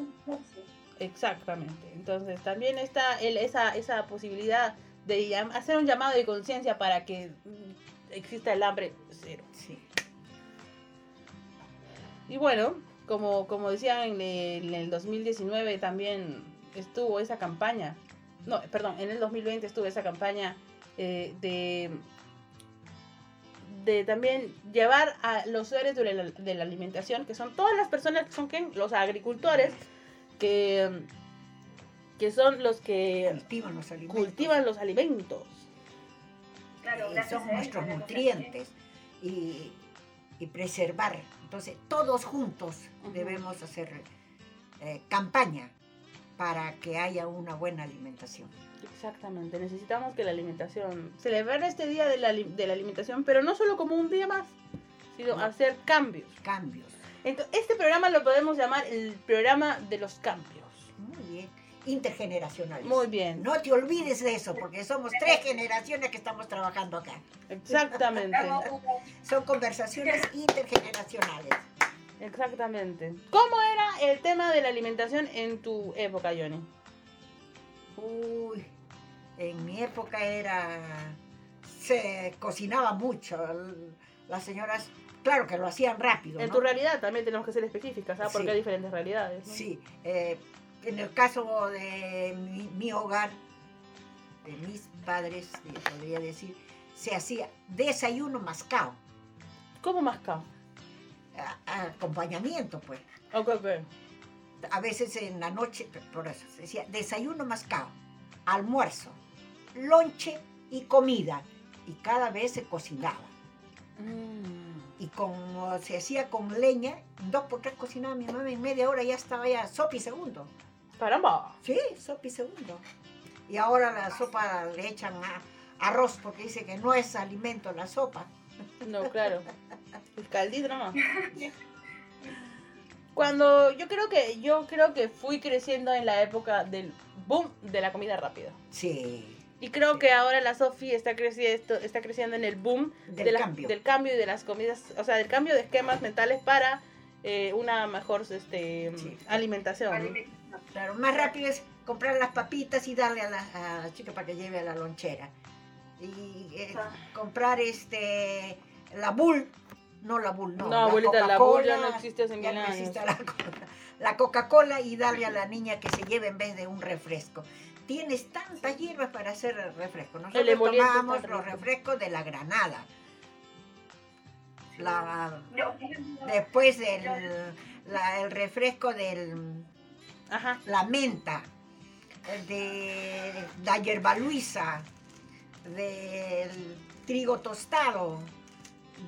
Exactamente. Entonces también está el- esa, esa posibilidad de hacer un llamado de conciencia para que exista el hambre cero. Sí. Y bueno, como, como decían en el, en el 2019 también estuvo esa campaña, no, perdón, en el 2020 estuvo esa campaña eh, de, de también llevar a los usuarios de la, de la alimentación, que son todas las personas que son ¿quién? los agricultores, que, que son los que Cultivan los alimentos. cultivan los alimentos. Claro, gracias son nuestros nutrientes y, y preservar. Entonces, todos juntos debemos hacer eh, campaña para que haya una buena alimentación. Exactamente, necesitamos que la alimentación, celebrar este día de la, de la alimentación, pero no solo como un día más, sino No. hacer cambios. Cambios. Entonces, este programa lo podemos llamar el programa de los cambios. Muy bien. Intergeneracionales. Muy bien, No te olvides de eso, porque somos tres generaciones que estamos trabajando acá. exactamente. [LAUGHS] Son conversaciones intergeneracionales. exactamente. ¿Cómo era el tema de la alimentación en tu época, Johnny? Uy, en mi época era. se cocinaba mucho. Las señoras, claro que lo hacían rápido. En ¿no? tu realidad también tenemos que ser específicas, ¿sabes? Porque Sí. hay diferentes realidades. ¿no? Sí, eh, en el caso de mi, mi hogar, de mis padres, podría decir, se hacía desayuno mascado, ¿Cómo a- acompañamiento, pues. Ok, ok. A veces en la noche, por eso se decía desayuno mascado, almuerzo, lonche y comida. Y cada vez se cocinaba. Mm. Y como se hacía con leña, dos por tres cocinaba mi mamá, en media hora ya estaba ya sopi segundo. Caramba. Sí, sopa y segundo. Y ahora la sopa le echan a- arroz porque dice que no es alimento la sopa. No, claro. El caldito nomás. [LAUGHS] Cuando yo creo que yo creo que fui creciendo en la época del boom de la comida rápida. Sí, Y creo Sí. que ahora la Sofi está creciendo, está creciendo en el boom del de la- cambio. del cambio y de las comidas, o sea, del cambio de esquemas mentales para eh, una mejor este, Sí. alimentación. Claro, más rápido es comprar las papitas y darle a la, a la chica para que lleve a la lonchera. Y eh, Ah. comprar este la bull, no la bull, no. No, la abuelita, la bull ya Coca-Cola, no existe hace ya mil no años. existe la, co- la Coca-Cola y darle a la niña que se lleve en vez de un refresco. Tienes tantas hierbas para hacer refresco. Nosotros tomamos los refrescos de la granada. La, después del la- el refresco del Ajá. la menta, de la hierba luisa, del trigo tostado,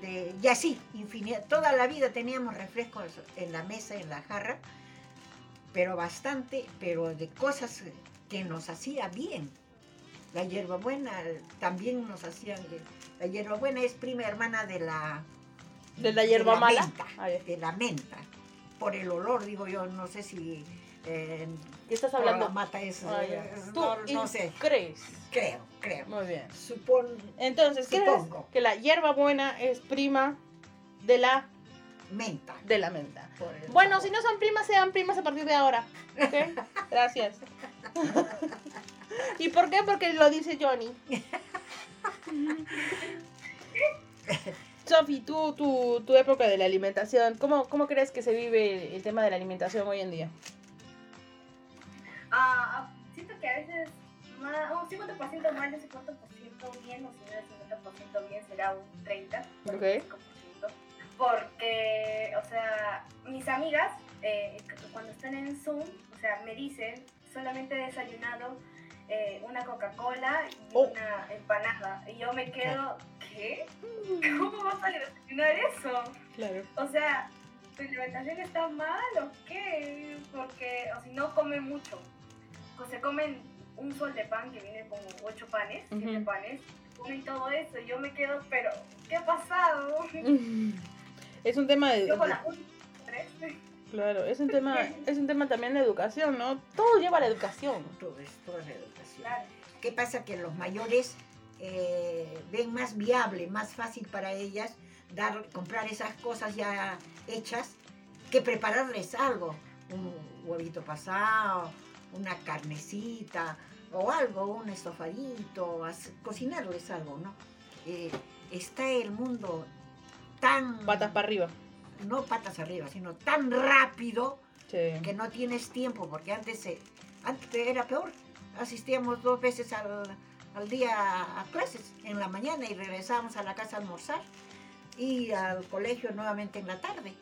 de, y así, infinidad. Toda la vida teníamos refrescos en la mesa, en la jarra, pero bastante, pero de cosas que nos hacía bien. La hierbabuena también nos hacía bien. La hierbabuena es prima hermana de la, De la hierba la mala. menta, Ah, de la menta. Por el olor, digo yo, no sé si eh, ¿Qué estás hablando? mata es, Ah, ya. Tú no, no sé, crees. creo, creo. Muy bien. Supon, Entonces, ¿crees Supongo. que la hierba buena es prima de la menta. de la menta? Bueno, si no son primas, sean primas a partir de ahora. [LAUGHS] Gracias. ¿Y por qué? Porque lo dice Johnny. Sofi, tú, tu, tu época de la alimentación, ¿cómo, ¿cómo crees que se vive el tema de la alimentación hoy en día? Ah, siento que a veces más, un 50% mal un 50% bien, o si no es 50% bien será un 30%. Ok. 5%. porque, o sea, mis amigas, eh, cuando están en Zoom, o sea, me dicen, solamente he desayunado eh, una Coca-Cola y Oh. una empanada. Y yo me quedo, ¿qué? ¿Cómo vas a desayunar eso? Claro. O sea, ¿tu alimentación está mal o qué? Porque, o si no, comen mucho. O se comen un sol de pan que viene como ocho panes, siete panes. Comen todo eso y yo me quedo, pero, ¿qué ha pasado? [LAUGHS] Es un tema de, Yo con la claro, es un tema, es un tema también de educación, ¿no? Todo lleva a la educación. Todo es toda la educación. Claro. ¿Qué pasa? Que los mayores eh, ven más viable, más fácil para ellas dar, comprar esas cosas ya hechas que prepararles algo. Un huevito pasado, una carnecita o algo, un estofadito, cocinarles algo, ¿no? Eh, está el mundo tan... Patas para arriba. No patas arriba, sino tan rápido Sí. que no tienes tiempo, porque antes, se- antes era peor. Asistíamos dos veces al, al día a clases, en la mañana y regresábamos a la casa a almorzar y al colegio nuevamente en la tarde.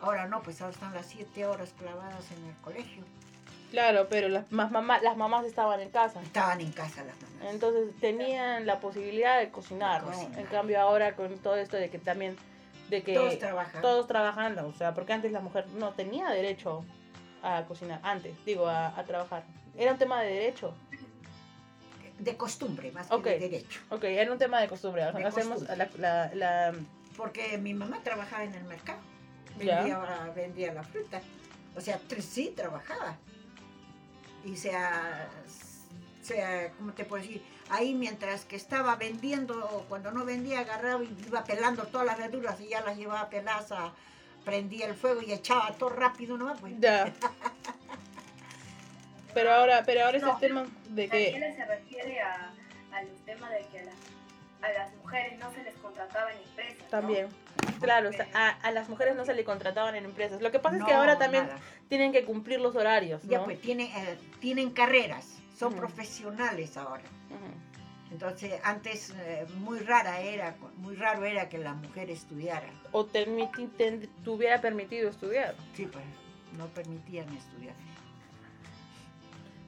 Ahora no, pues ahora están las siete horas clavadas en el colegio. Claro, pero las, más mamá, las mamás estaban en casa. Estaban en casa las mamás. Entonces tenían la posibilidad de cocinar, ¿no? Cocinar. En cambio ahora con todo esto de que también, de que Todos trabajan. todos trabajando, o sea, porque antes la mujer no tenía derecho a cocinar, antes, digo, a, a trabajar. Era un tema de derecho. De costumbre, más Ok. que de derecho. Ok, era un tema de costumbre. o sea, De hacemos costumbre. la, la, la- Porque mi mamá trabajaba en el mercado. Vendía, vendía la fruta. O sea, sí trabajaba. Y sea, sea, ¿cómo te puedo decir? Ahí mientras que estaba vendiendo, cuando no vendía, agarraba y iba pelando todas las verduras y ya las llevaba peladas, prendía el fuego y echaba todo rápido nomás. Pues. Ya. [LAUGHS] Pero ahora, pero ahora es el No. tema de que... Daniela se refiere a, a los temas de que a las, a las mujeres no se les contrataba en empresas. ¿no? Claro, o sea, a, a las mujeres no se le contrataban en empresas. Lo que pasa es que ahora también nada. tienen que cumplir los horarios, ¿no? Ya pues tienen, eh, tienen carreras, son profesionales ahora. Entonces, antes eh, muy rara era, muy raro era que la mujer estudiara. O te, te- te hubiera permitido estudiar. Sí, pues no permitían estudiar.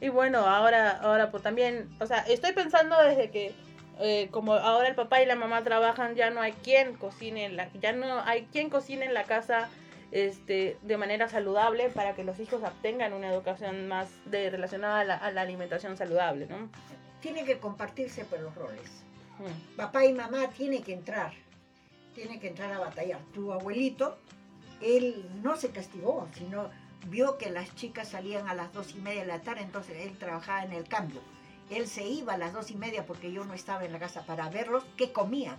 Y bueno, ahora, ahora pues también, o sea, estoy pensando desde que eh, como ahora el papá y la mamá trabajan, ya no hay quien cocine en la, ya no hay quien cocine en la casa este, de manera saludable para que los hijos obtengan una educación más de, relacionada a la, a la alimentación saludable, ¿no? Tiene que compartirse por los roles. Mm. Papá y mamá tienen que entrar, tienen que entrar a batallar. Tu abuelito, él no se castigó, sino vio que las chicas salían a las dos y media de la tarde, entonces él trabajaba en el cambio. Él se iba a las dos y media porque yo no estaba en la casa para verlos qué comían.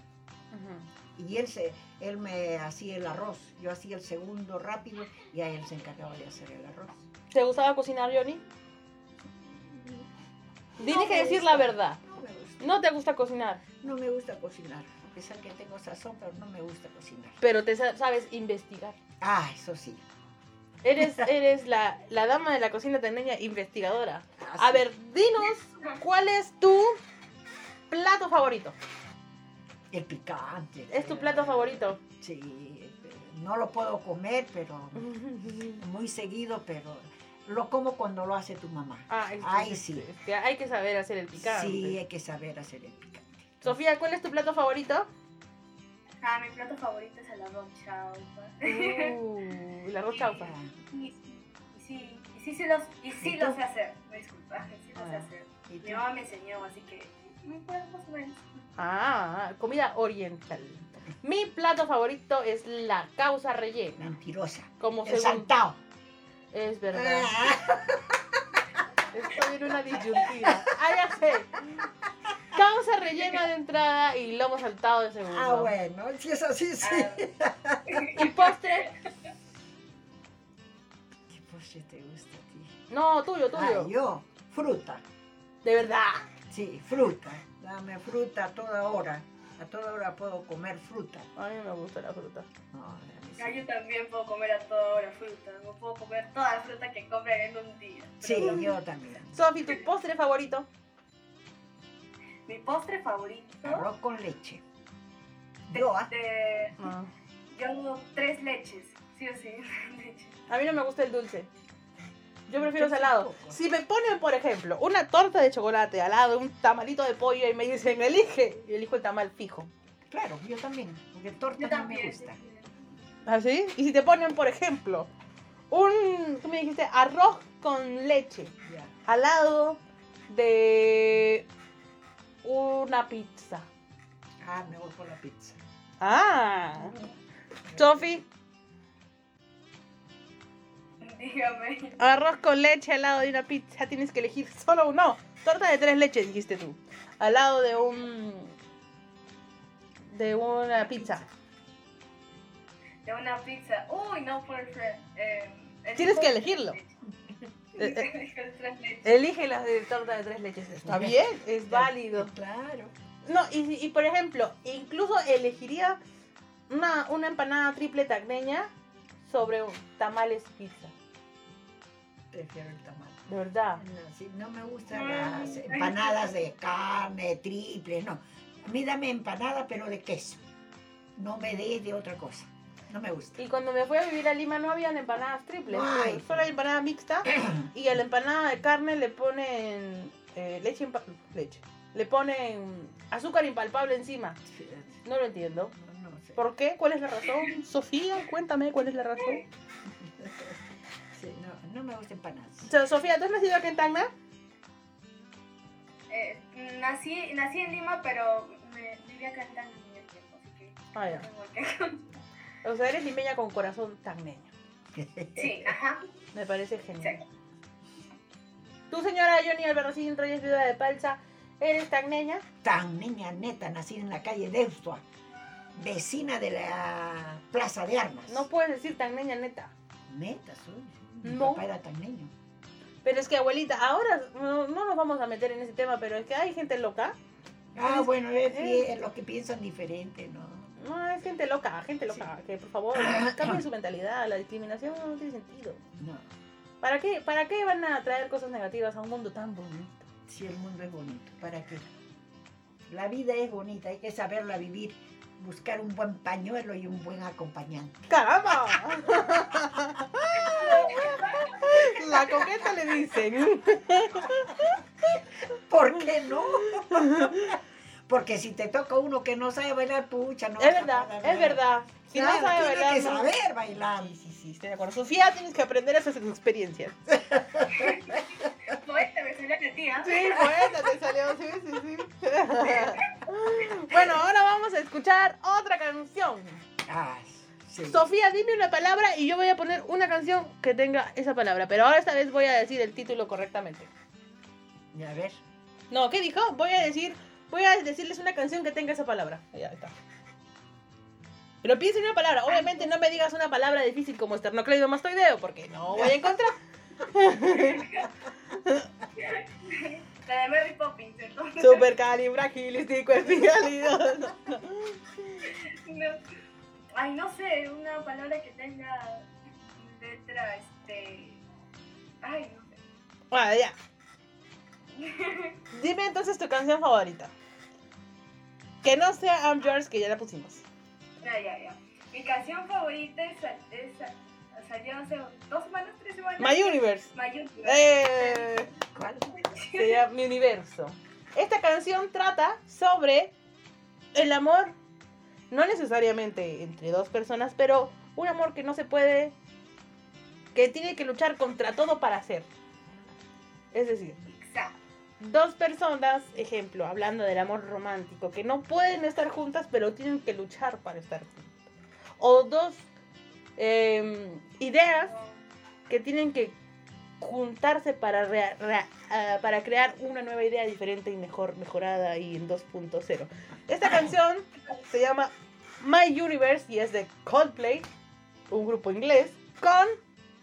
Ujú. Y él, se, él me hacía el arroz, yo hacía el segundo rápido y a él se encargaba de hacer el arroz. ¿Te gustaba cocinar, Johnny? Tienes No que decir gusta. la verdad. No me gusta. No te gusta cocinar, No me gusta cocinar, a pesar que tengo sazón, pero no me gusta cocinar. pero te sa- sabes investigar. Ah, eso sí. Eres, eres la, la dama de la cocina tendeña investigadora. Ah, A ver, dinos, ¿cuál es tu plato favorito? El picante. ¿Es tu plato favorito? Sí, no lo puedo comer, pero [LAUGHS] muy seguido, pero lo como cuando lo hace tu mamá. Ah, es- Ay, es- sí. es que hay que saber hacer el picante. Sí, hay que saber hacer el picante. Sofía, ¿cuál es tu plato favorito? Ah, mi plato favorito es el arroz chaufa. Uh, el arroz [LAUGHS] chaufa. Y, y sí, y sí, sí, los, y sí ¿Y lo tú? sé hacer. Disculpa, sí lo sé Ah. hacer. ¿Y Mi mamá me enseñó, así que me puedo más o menos. Ah, comida oriental. Mi plato favorito es la causa rellena. Mentirosa. Como El según... saltao. Es verdad. Ah, Estoy en una disyuntiva. Ah, ya sé. Causa rellena de entrada y lomo saltado de segundo. ah, bueno, si es así, sí. Ah, [LAUGHS] ¿Y postre? ¿Qué postre te gusta a ti? No, tuyo, tuyo. Ah, yo, fruta. De verdad. Sí, fruta. Dame fruta a toda hora. A toda hora puedo comer fruta. A mí me gusta la fruta. No, sí. ah, yo también puedo comer a toda hora fruta. No puedo comer toda la fruta que compren en un día. Sí, yo también. Sofi, ¿tu postre favorito? Mi postre favorito Arroz con leche. Yo, ah, de, Ah. Yo tres leches, sí o sí. [LAUGHS] leches. A mí no me gusta el dulce. Yo prefiero Yo salado. Si me ponen, por ejemplo, una torta de chocolate al lado de un tamalito de pollo y me dicen, elige, y elijo el tamal fijo. Claro, yo también, porque torta Yo no me también. gusta. ¿Así? Y si te ponen, por ejemplo, un, ¿qué me dijiste? Arroz con leche al lado de una pizza. Ah, me voy por la pizza. Ah. Sofi, Dígame. arroz con leche al lado de una pizza. Tienes que elegir solo uno. Torta de tres leches, dijiste tú. Al lado de un... De una pizza. De una pizza. Uy, no, por eh, Tienes que elegirlo. Elige las de torta de tres leches. Está bien, es válido. Claro. No, y, y por ejemplo, incluso elegiría una, una empanada triple tagneña sobre un tamales pizza. Prefiero el tamal. De verdad. No, sí, no me gustan Mm. las empanadas de carne, triple, no. A mí dame empanada, pero de queso. No me des de otra cosa. No me gusta. Y cuando me fui a vivir a Lima no habían empanadas triples, solo hay empanada mixta [CLEARS THROAT] y a la empanada de carne le ponen eh, leche, impa- leche, le ponen azúcar impalpable encima. No lo entiendo. No, no sé. ¿Por qué? ¿Cuál es la razón? [LAUGHS] Sofía, cuéntame cuál es la razón. [LAUGHS] Sí, no, no me gusta empanadas. So- Sofía, ¿tú has nacido aquí en Tacna? Eh, nací, nací en Lima, pero me vivía acá en Tacna en el tiempo, así que Ah, ya. [LAUGHS] O sea, eres limeña con corazón tacneño. Sí, ajá. Me parece genial. Sí. Tú, señora Johnny Albarracín Reyes, viuda de Palza, ¿eres tacneña? Tan niña neta, nacida en la calle Deustua, vecina de la Plaza de Armas. No puedes decir tacneña neta. Neta soy. Mi No. papá era tan niño. Pero es que, abuelita, ahora no, no nos vamos a meter en ese tema, pero es que hay gente loca. Ah, bueno, es, Eh. es lo que piensan diferente, ¿no? No, es gente loca, gente loca. Que por favor [COUGHS] cambien su mentalidad. La discriminación no tiene sentido. No. ¿Para qué, ¿Para qué van a traer cosas negativas a un mundo tan bonito? Si el mundo es bonito, ¿para qué? La vida es bonita, hay que saberla vivir, buscar un buen pañuelo y un buen acompañante. ¡Caramba! [LAUGHS] La coqueta le dicen. ¿Por qué no? [LAUGHS] Porque si te toca uno que no sabe bailar, pucha, no. Es verdad, es verdad. Si Claro, no sabe tiene bailar, que no- saber bailar. Sí, sí, sí, estoy de acuerdo. Sofía, tienes que aprender esas experiencias. [LAUGHS] Poeta me salió la tía. Sí, poeta te salió, sí, sí, sí. [LAUGHS] Bueno, ahora vamos a escuchar otra canción. Ah, sí. Sofía, dime una palabra y yo voy a poner una canción que tenga esa palabra. Pero ahora esta vez voy a decir el título correctamente. Y a ver. No, ¿qué dijo? Voy a decir, voy a decirles una canción que tenga esa palabra. Ya está. Pero piensa en una palabra. Obviamente no me digas una palabra difícil como esternocleidomastoideo, porque no voy a encontrar. La de Mary Poppins, entonces. Supercalifragilisticoespialidoso. No. Ay, no sé, una palabra que tenga letra, este... Ay, no sé. Bueno, ya. Dime entonces tu canción favorita. Que no sea I'm Yours, que ya la pusimos. Ya, ya, ya. Mi canción favorita es, es- salió hace dos semanas, tres semanas. My Universe. My Universe. Eh, ¿Cuál? se llama Mi Universo. Esta canción trata sobre el amor, no necesariamente entre dos personas, pero un amor que no se puede, que tiene que luchar contra todo para hacer. Es decir. Dos personas, ejemplo, hablando del amor romántico, que no pueden estar juntas, pero tienen que luchar para estar juntas. O dos em, ideas que tienen que juntarse para, rea- rea- ah, para crear una nueva idea diferente y mejor, mejorada y en 2.0. Esta [COUGHS] canción se llama My Universe y es de Coldplay, un grupo inglés, con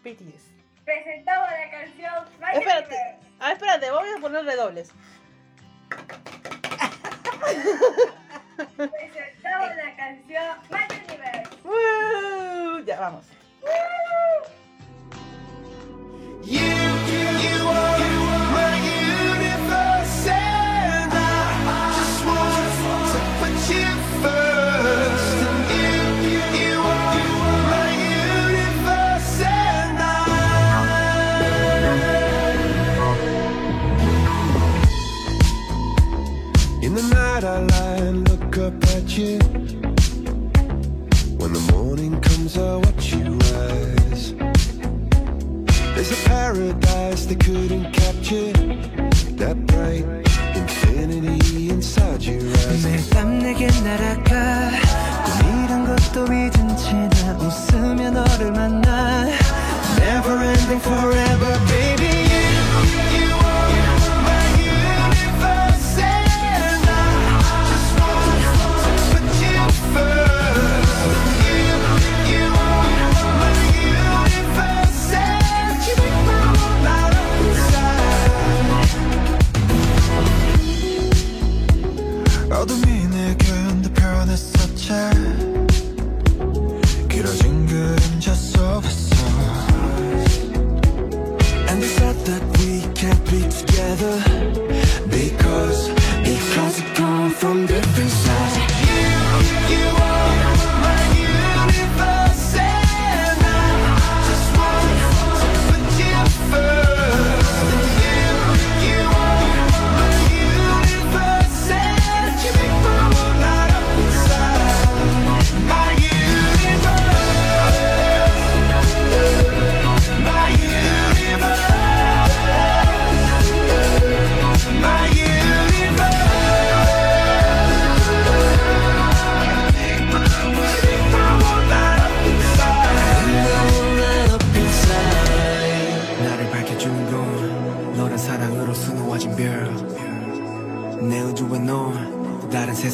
BTS. Presentamos la canción My Espérate. Universe. Ah, espérate, voy a poner redobles. Presentamos la canción My Universe. ¡Woo! Ya vamos. You, you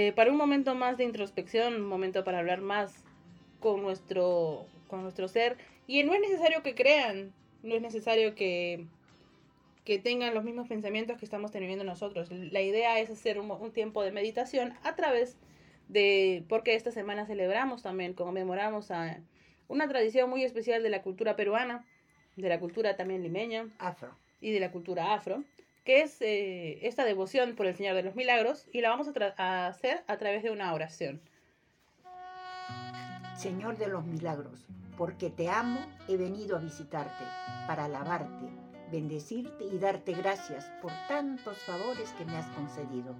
eh, para un momento más de introspección, un momento para hablar más con nuestro, con nuestro ser. Y no es necesario que crean, no es necesario que, que tengan los mismos pensamientos que estamos teniendo nosotros. La idea es hacer un, un tiempo de meditación a través de, porque esta semana celebramos también, conmemoramos a una tradición muy especial de la cultura peruana, de la cultura también limeña, Afro. y de la cultura afro, que es eh, esta devoción por el Señor de los Milagros, y la vamos a, a hacer a través de una oración. Señor de los milagros, porque te amo, he venido a visitarte, para alabarte, bendecirte y darte gracias por tantos favores que me has concedido.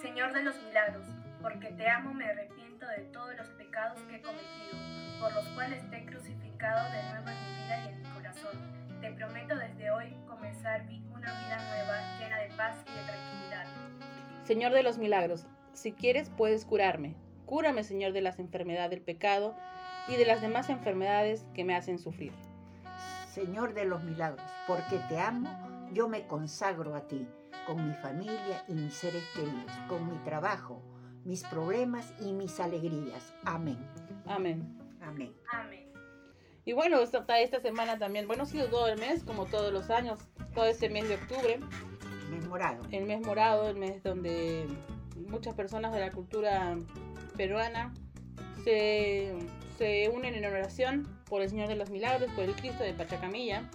Señor de los milagros, porque te amo me arrepiento de todos los pecados que he cometido, por los cuales te he crucificado de nuevo en mi vida y en mi corazón. Te prometo desde hoy comenzar vi- una vida nueva llena de paz y de tranquilidad. Señor de los Milagros, si quieres puedes curarme. Cúrame, Señor, de las enfermedades del pecado y de las demás enfermedades que me hacen sufrir. Señor de los milagros, porque te amo, yo me consagro a ti, con mi familia y mis seres queridos, con mi trabajo, mis problemas y mis alegrías. Amén. Amén. Amén. Amén. Y bueno, esta, esta semana también, bueno, ha sido todo el mes, como todos los años, todo este mes de octubre, Memorado. el mes morado, el mes donde muchas personas de la cultura peruana se, se unen en oración por el Señor de los Milagros, por el Cristo de Pachacamilla,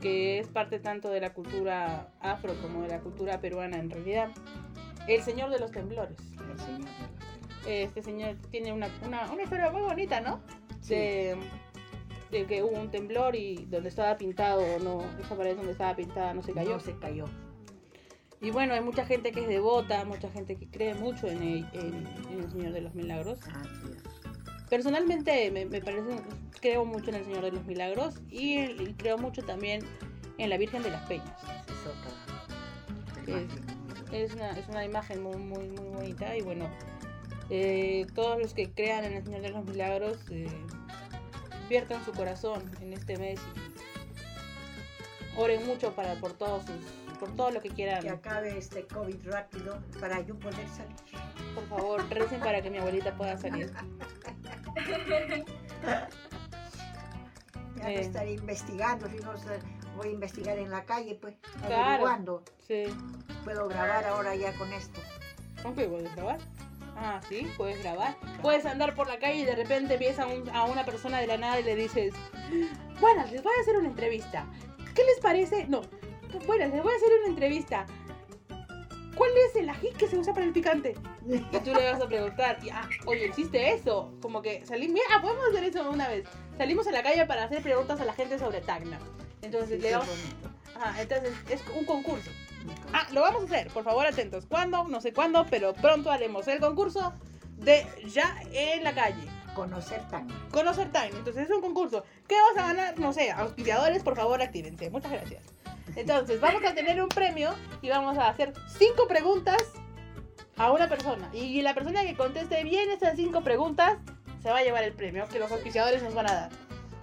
que es parte tanto de la cultura afro como de la cultura peruana en realidad. El Señor de los Temblores. El Señor Este señor tiene una, una, una historia muy bonita, ¿no? Sí. De, de que hubo un temblor y donde estaba pintado, no, esa pared donde estaba pintada no se cayó. No se cayó. Y bueno, hay mucha gente que es devota, mucha gente que cree mucho en el, en- en el Señor de los Milagros. Así es. Personalmente me, me parece, creo mucho en el Señor de los Milagros y, y creo mucho también en la Virgen de las Peñas. Es. Es una, es una imagen muy, muy, muy bonita y bueno, eh, todos los que crean en el Señor de los Milagros eh, viertan su corazón en este mes y oren mucho para por todos sus, por todo lo que quieran. Que acabe este COVID rápido para yo poder salir. Por favor, recen para que mi abuelita pueda salir. [LAUGHS] Ya Eh. estaré investigando, si no voy a investigar en la calle, pues, Claro. averiguando. Sí. Puedo grabar ahora ya con esto. ¿Con qué puedes grabar? Ah, sí, puedes grabar. Puedes andar por la calle y de repente ves a, un- a una persona de la nada y le dices, buenas, les voy a hacer una entrevista. ¿Qué les parece? No, buenas, les voy a hacer una entrevista. ¿Cuál es el ají que se usa para el picante? Y tú le vas a preguntar, y, ah, oye, ¿existe eso? Como que salimos, mira, podemos hacer eso una vez. Salimos a la calle para hacer preguntas a la gente sobre Tacna. Entonces, Sí, le ah, entonces es un concurso. Ah, lo vamos a hacer, por favor atentos. ¿Cuándo? No sé cuándo, pero pronto haremos el concurso de ya en la calle. Conocer Tania. Conocer Time. Entonces es un concurso. ¿Qué vas a ganar? No sé, auspiciadores, por favor, actívense. Muchas gracias. Entonces, vamos a tener un premio y vamos a hacer cinco preguntas a una persona. Y la persona que conteste bien esas cinco preguntas se va a llevar el premio que los auspiciadores nos van a dar.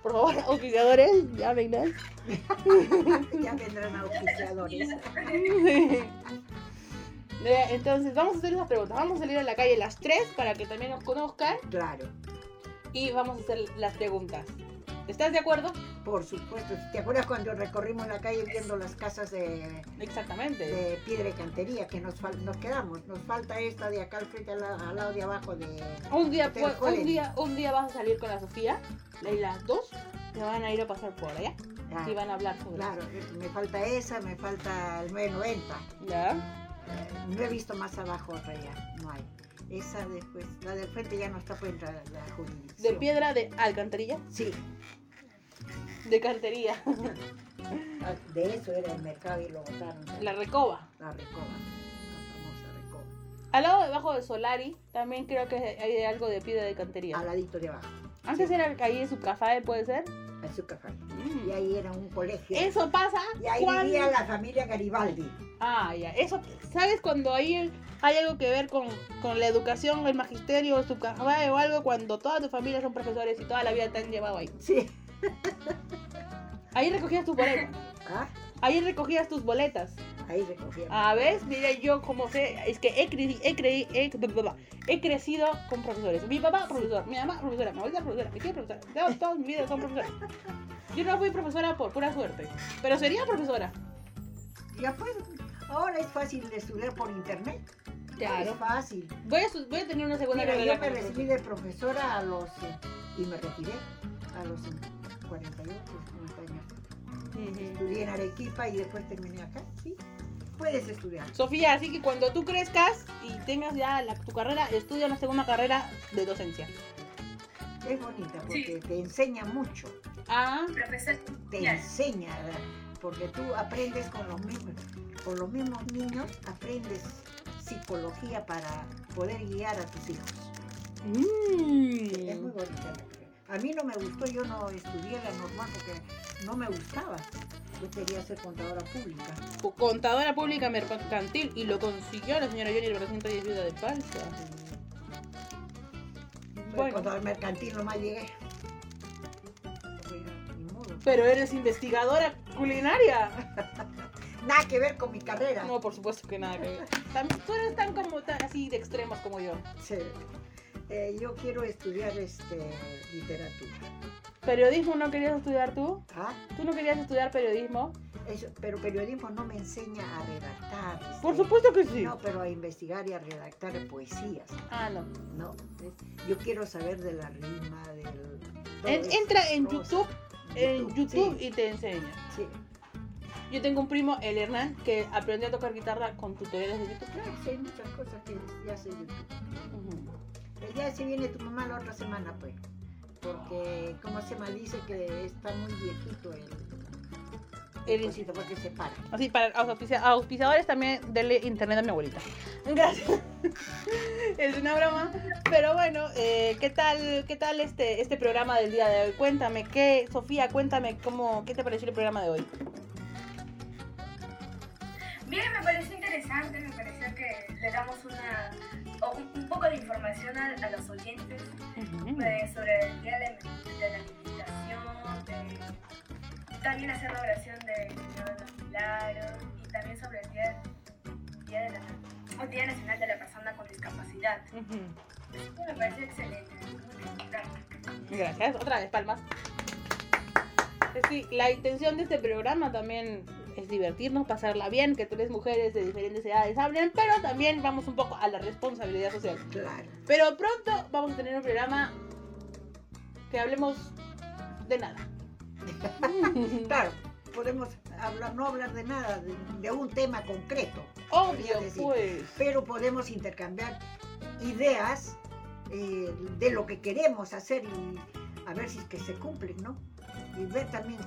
Por favor, [LAUGHS] auspiciadores, llámenos. [LAUGHS] Ya vendrán auspiciadores. [LAUGHS] Entonces, vamos a hacer esas preguntas. Vamos a salir a la calle las tres para que también nos conozcan Claro, y vamos a hacer las preguntas. ¿Estás de acuerdo? por supuesto. ¿Te acuerdas cuando recorrimos la calle viendo las casas de, Exactamente. de piedra y cantería? Que nos, nos quedamos. Nos falta esta de acá al frente, al, la- al lado de abajo de... Un día, pues, un día, un día vas a salir con la Sofía y las dos se van a ir a pasar por allá Ah, y van a hablar sobre Claro, me falta esa, me falta el 990. ¿Ya? Eh, No he visto más abajo no hay. Esa después, la del frente ya no está pues la, la jurisdicción. De piedra de alcantarilla. Sí, De cantería. ah, de eso era el mercado y lo botaron. La recoba. La recoba, la famosa recoba. Al lado debajo de Solari también creo que hay algo de piedra de cantería. Al ladito de abajo, Antes era ahí en su café, puede ser. en su café. Mm. Y ahí era un colegio. Eso pasa y ahí cuando... vivía la familia Garibaldi. Ah, ya. Eso, ¿sabes cuando ahí hay algo que ver con, con la educación, el magisterio, su café o algo? Cuando toda tu familia son profesores y toda la vida te han llevado ahí. Sí. Ahí recogías tus boletas. Ah, Ahí recogías tus boletas. Ahí recogía. A ver, mira yo como sé, es que he, cre- he, cre- he, he crecido con profesores. Mi papá, profesor, mi mamá, profesora, mi abuela, profesora, mi tía, profesora. Todos, toda mi vida son profesores. Yo no fui profesora por pura suerte, pero sería profesora. Ya pues, ahora es fácil de estudiar por internet. Claro. Es fácil. Voy a, su- voy a tener una segunda Mira, carrera yo me recibí de profesora a los... eh, y me retiré a los 48, 50 años. Estudié en Arequipa y después terminé acá. Sí, puedes estudiar. Sofía, así que cuando tú crezcas y tengas ya la- tu carrera, estudia una segunda carrera de docencia. Es bonita porque Sí. te enseña mucho. Ah, Profesor, Te Ya. enseña, porque tú aprendes con los mismos, con los mismos niños, aprendes psicología para poder guiar a tus hijos. Es muy mm, bonita la. A mí no me gustó, yo no estudié la normal porque no me gustaba. Yo quería ser contadora pública. contadora pública mercantil y lo consiguió la señora Johnny recinto de Ciudad de Palta. Soy Bueno. contador mercantil, nomás llegué. Pero eres investigadora culinaria. [LAUGHS] Nada que ver con mi carrera. No, por supuesto que nada que ver. Tú eres tan como tan así de extremos como yo. Sí. Eh, yo quiero estudiar este, literatura. ¿Periodismo no querías estudiar tú? ¿ah? ¿Tú no querías estudiar periodismo? Eso- pero periodismo no me enseña a redactar. Por este, supuesto que sí. No, pero a investigar y a redactar poesías. Ah, no. No, yo quiero saber de la rima, del... En- entra en cosas. YouTube, en YouTube sí, y te enseña. sí. Yo tengo un primo, el Hernán, que aprendió a tocar guitarra con tutoriales de YouTube. Claro, sí, hay muchas cosas que ya sé YouTube. Eh, Ya si viene tu mamá la otra semana, pues. Porque, como se me dice que está muy viejito el, cosito, porque se para. Así, para auspicia- auspiciadores también denle internet a mi abuelita. [LAUGHS] Gracias. es una broma. Pero bueno, eh, ¿qué tal, qué tal este, este programa del día de hoy? Cuéntame, ¿qué, Sofía, cuéntame cómo, qué te pareció el programa de hoy? Bien, me pareció interesante, me pareció que le damos una, un, un poco de información a, a los oyentes eh, sobre el día de, de la alimentación, de, también hacer la oración de de los Milagros y también sobre el día, día, de la, el día Nacional de la Persona con Discapacidad. Me pareció excelente. Gracias. Otra vez, palmas. Sí, la intención de este programa también es divertirnos, pasarla bien, que tres mujeres de diferentes edades hablen, pero también vamos un poco a la responsabilidad social. Claro. Pero pronto vamos a tener un programa que hablemos de nada. [LAUGHS] Claro, podemos hablar, no hablar de nada, de, de un tema concreto, Obvio, decir. pues. pero podemos intercambiar ideas eh, de lo que queremos hacer y a ver si es que se cumplen, ¿no? Y ver también,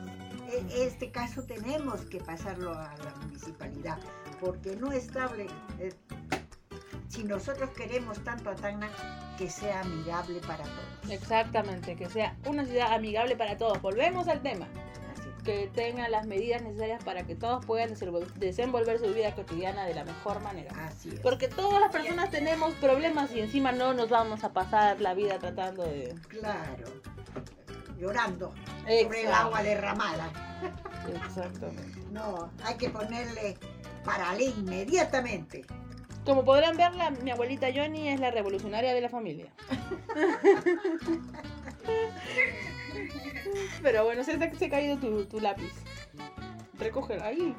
este caso tenemos que pasarlo a la municipalidad, porque no es estable. eh, si nosotros queremos tanto a Tacna, que sea amigable para todos. Exactamente, que sea una ciudad amigable para todos. Volvemos al tema. Así. Que tenga las medidas necesarias para que todos puedan desenvol- desenvolver su vida cotidiana de la mejor manera. Así es. Porque todas las personas tenemos problemas y encima no nos vamos a pasar la vida tratando de... Claro. Llorando sobre el agua derramada. Exactamente. [LAUGHS] No, hay que ponerle para ley inmediatamente. Como podrán ver, la- mi abuelita Johnny es la revolucionaria de la familia. [LAUGHS] Pero bueno, se, se ha caído tu, tu lápiz. Recógelo ahí.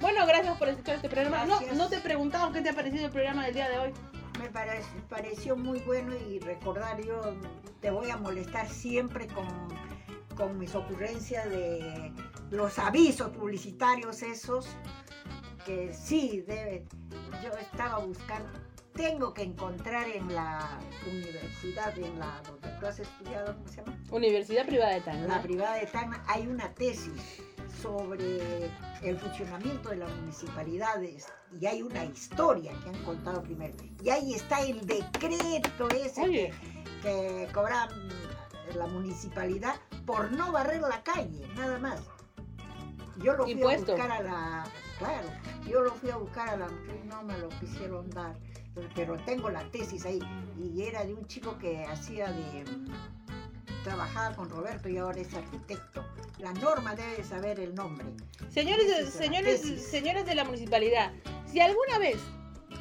Bueno, gracias por escuchar este programa. No, Gracias. no te he preguntado qué te ha parecido el programa del día de hoy. Me parec- pareció muy bueno y recordar, yo te voy a molestar siempre con, con mis ocurrencias de los avisos publicitarios esos, que sí, debe, yo estaba buscando, tengo que encontrar en la universidad, en la donde tú has estudiado, ¿cómo se llama? Universidad Privada de Tacna. la privada de Tacna hay una tesis sobre el funcionamiento de las municipalidades y hay una historia que han contado primero. Y ahí está el decreto ese Oye, que, que cobra mm, la municipalidad por no barrer la calle, nada más. Yo lo fui Impuesto. a buscar a la... Claro, yo lo fui a buscar a la... No me lo quisieron dar, pero tengo la tesis ahí. Y era de un chico que hacía de... Trabajaba con Roberto y ahora es arquitecto. La norma debe de saber el nombre. señores, de- señores, señores de la municipalidad, si alguna vez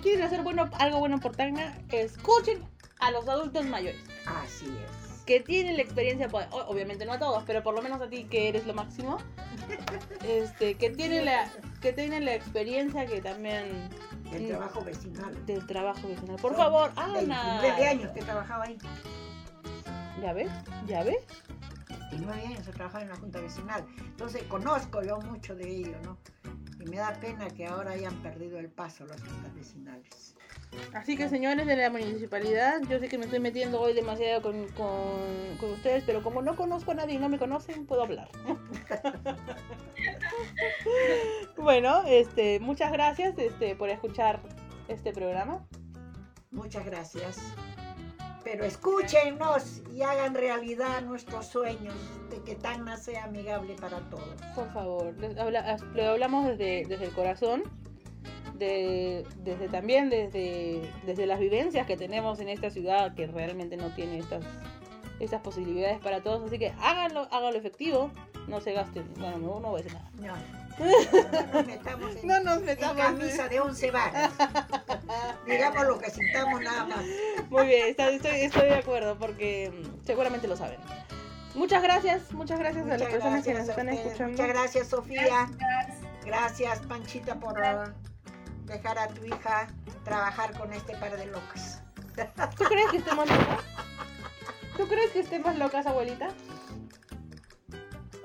quieren hacer bueno, algo bueno por Tacna, escuchen a los adultos mayores. Así es. que tienen la experiencia, pues, obviamente no a todos, pero por lo menos a ti que eres lo máximo, [LAUGHS] este, que tienen la, que tienen la experiencia que también El Mm. trabajo vecinal. del trabajo vecinal. Por Son favor, 29 Ana. años que trabajaba ahí. ¿Ya ves? ¿Ya ves? 29 años he trabajado en la Junta Vecinal. Entonces conozco yo mucho de ello, ¿no? Y me da pena que ahora hayan perdido el paso las juntas vecinales. Así que señores de la municipalidad, yo sé que me estoy metiendo hoy demasiado con, con, con ustedes, pero como no conozco a nadie y no me conocen, puedo hablar. [LAUGHS] bueno, este, muchas gracias este, por escuchar este programa. Muchas gracias. Pero escúchenos y hagan realidad nuestros sueños de que Tacna sea amigable para todos. Por favor, lo hablamos desde, desde el corazón, de, desde también desde, desde las vivencias que tenemos en esta ciudad que realmente no tiene estas estas posibilidades para todos. Así que háganlo, háganlo efectivo. No se gasten. Bueno, no, no voy a decir nada. No, no nos metamos en, No nos en metamos. camisa de 11 varas. [LAUGHS] Digamos lo que sintamos nada más. Muy bien, está- estoy, estoy de acuerdo porque mm, seguramente lo saben. Muchas gracias, muchas gracias a las Muchas personas que gracias nos están ustedes. escuchando. Muchas gracias, Sofía. Gracias. Gracias, Panchita, por dejar a tu hija trabajar con este par de locas. ¿Tú crees que estemos locas? ¿Tú crees que estemos locas, abuelita?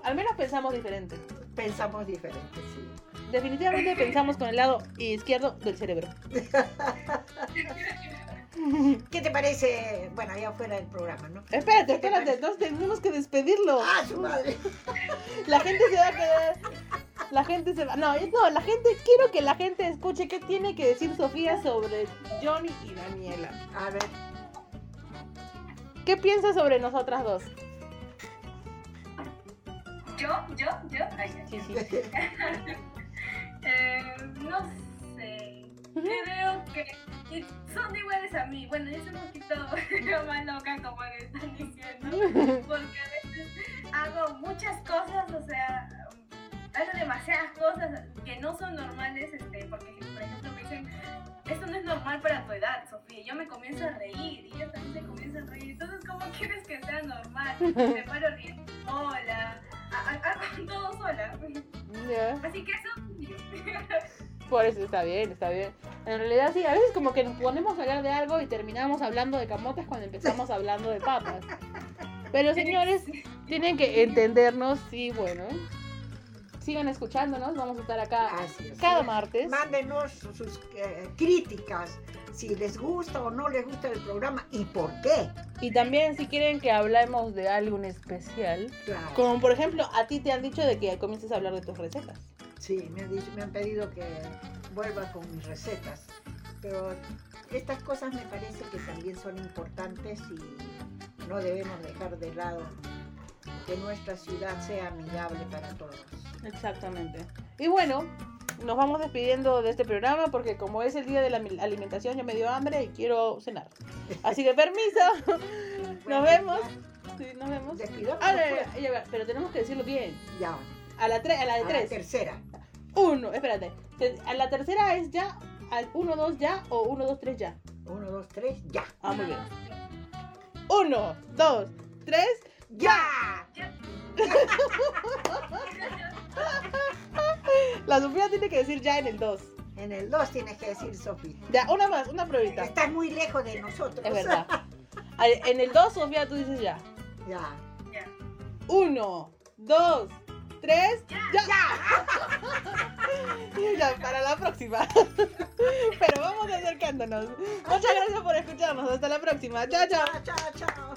Al menos pensamos diferente. Pensamos diferente, sí. Definitivamente [LAUGHS] pensamos con el lado izquierdo del cerebro. [LAUGHS] ¿Qué te parece? Bueno, ya fuera del programa, ¿no? Espérate, ¿Qué te espérate, entonces tenemos que despedirlo. ¡Ah, su madre! [LAUGHS] La gente se va a quedar. La gente se va. No, no, la gente. Quiero que la gente escuche qué tiene que decir Sofía sobre Johnny y Daniela. A ver, ¿Qué piensas sobre nosotras dos? Yo, yo, yo. Ay. Sí, sí. [LAUGHS] Eh, no sé. Creo que son iguales a mí. Bueno, yo soy un poquito [LAUGHS] más loca como le están diciendo. [LAUGHS] Porque a veces hago muchas cosas, o sea, hago demasiadas cosas que no son normales. Este, porque, por ejemplo, me dicen, esto no es normal para tu edad, Sofía. Yo me comienzo a reír y ella también se comienza a reír. Entonces, ¿cómo quieres que sea normal? Me paro a reír todo sola. Así que eso, [LAUGHS] Por eso está bien, está bien. En realidad sí, a veces como que nos ponemos a hablar de algo y terminamos hablando de camotes cuando empezamos hablando de papas. Pero señores, [LAUGHS] tienen que entendernos y bueno, sigan escuchándonos, vamos a estar acá así es. cada martes. Mándenos sus eh, críticas, si les gusta o no les gusta el programa y por qué. Y también si quieren que hablemos de algo en especial, Claro. como por ejemplo a ti te han dicho de que comiences a hablar de tus recetas. Sí, me han, dicho- me han pedido que vuelva con mis recetas. Pero estas cosas me parece que también son importantes y no debemos dejar de lado que nuestra ciudad sea amigable para todos. Exactamente. Y bueno, nos vamos despidiendo de este programa porque como es el día de la alimentación ya me dio hambre y quiero cenar. Así que permiso. [LAUGHS] Bueno, vemos. Sí, nos vemos. Ah, ya, pero tenemos que decirlo bien. Ya, A la, tre- a la de a la tres. tercera. Uno, espérate. A la tercera es ya, al uno, dos ya o uno, dos, tres ya. Uno, dos, tres, ya. Ah, muy bien. Uno, dos, tres. ¡Ya! [LAUGHS] La Sofía tiene que decir ya en el dos. En el dos tienes que decir, Sofi. Ya, una más, una pruebita. Estás muy lejos de nosotros. Es verdad. En el dos, Sofía, tú dices ya. Ya. ya. Uno, dos, tres, ya. Ya, [LAUGHS] para la próxima. [LAUGHS] Pero vamos acercándonos. Muchas gracias por escucharnos. Hasta la próxima. Chao. Chao, chao, chao.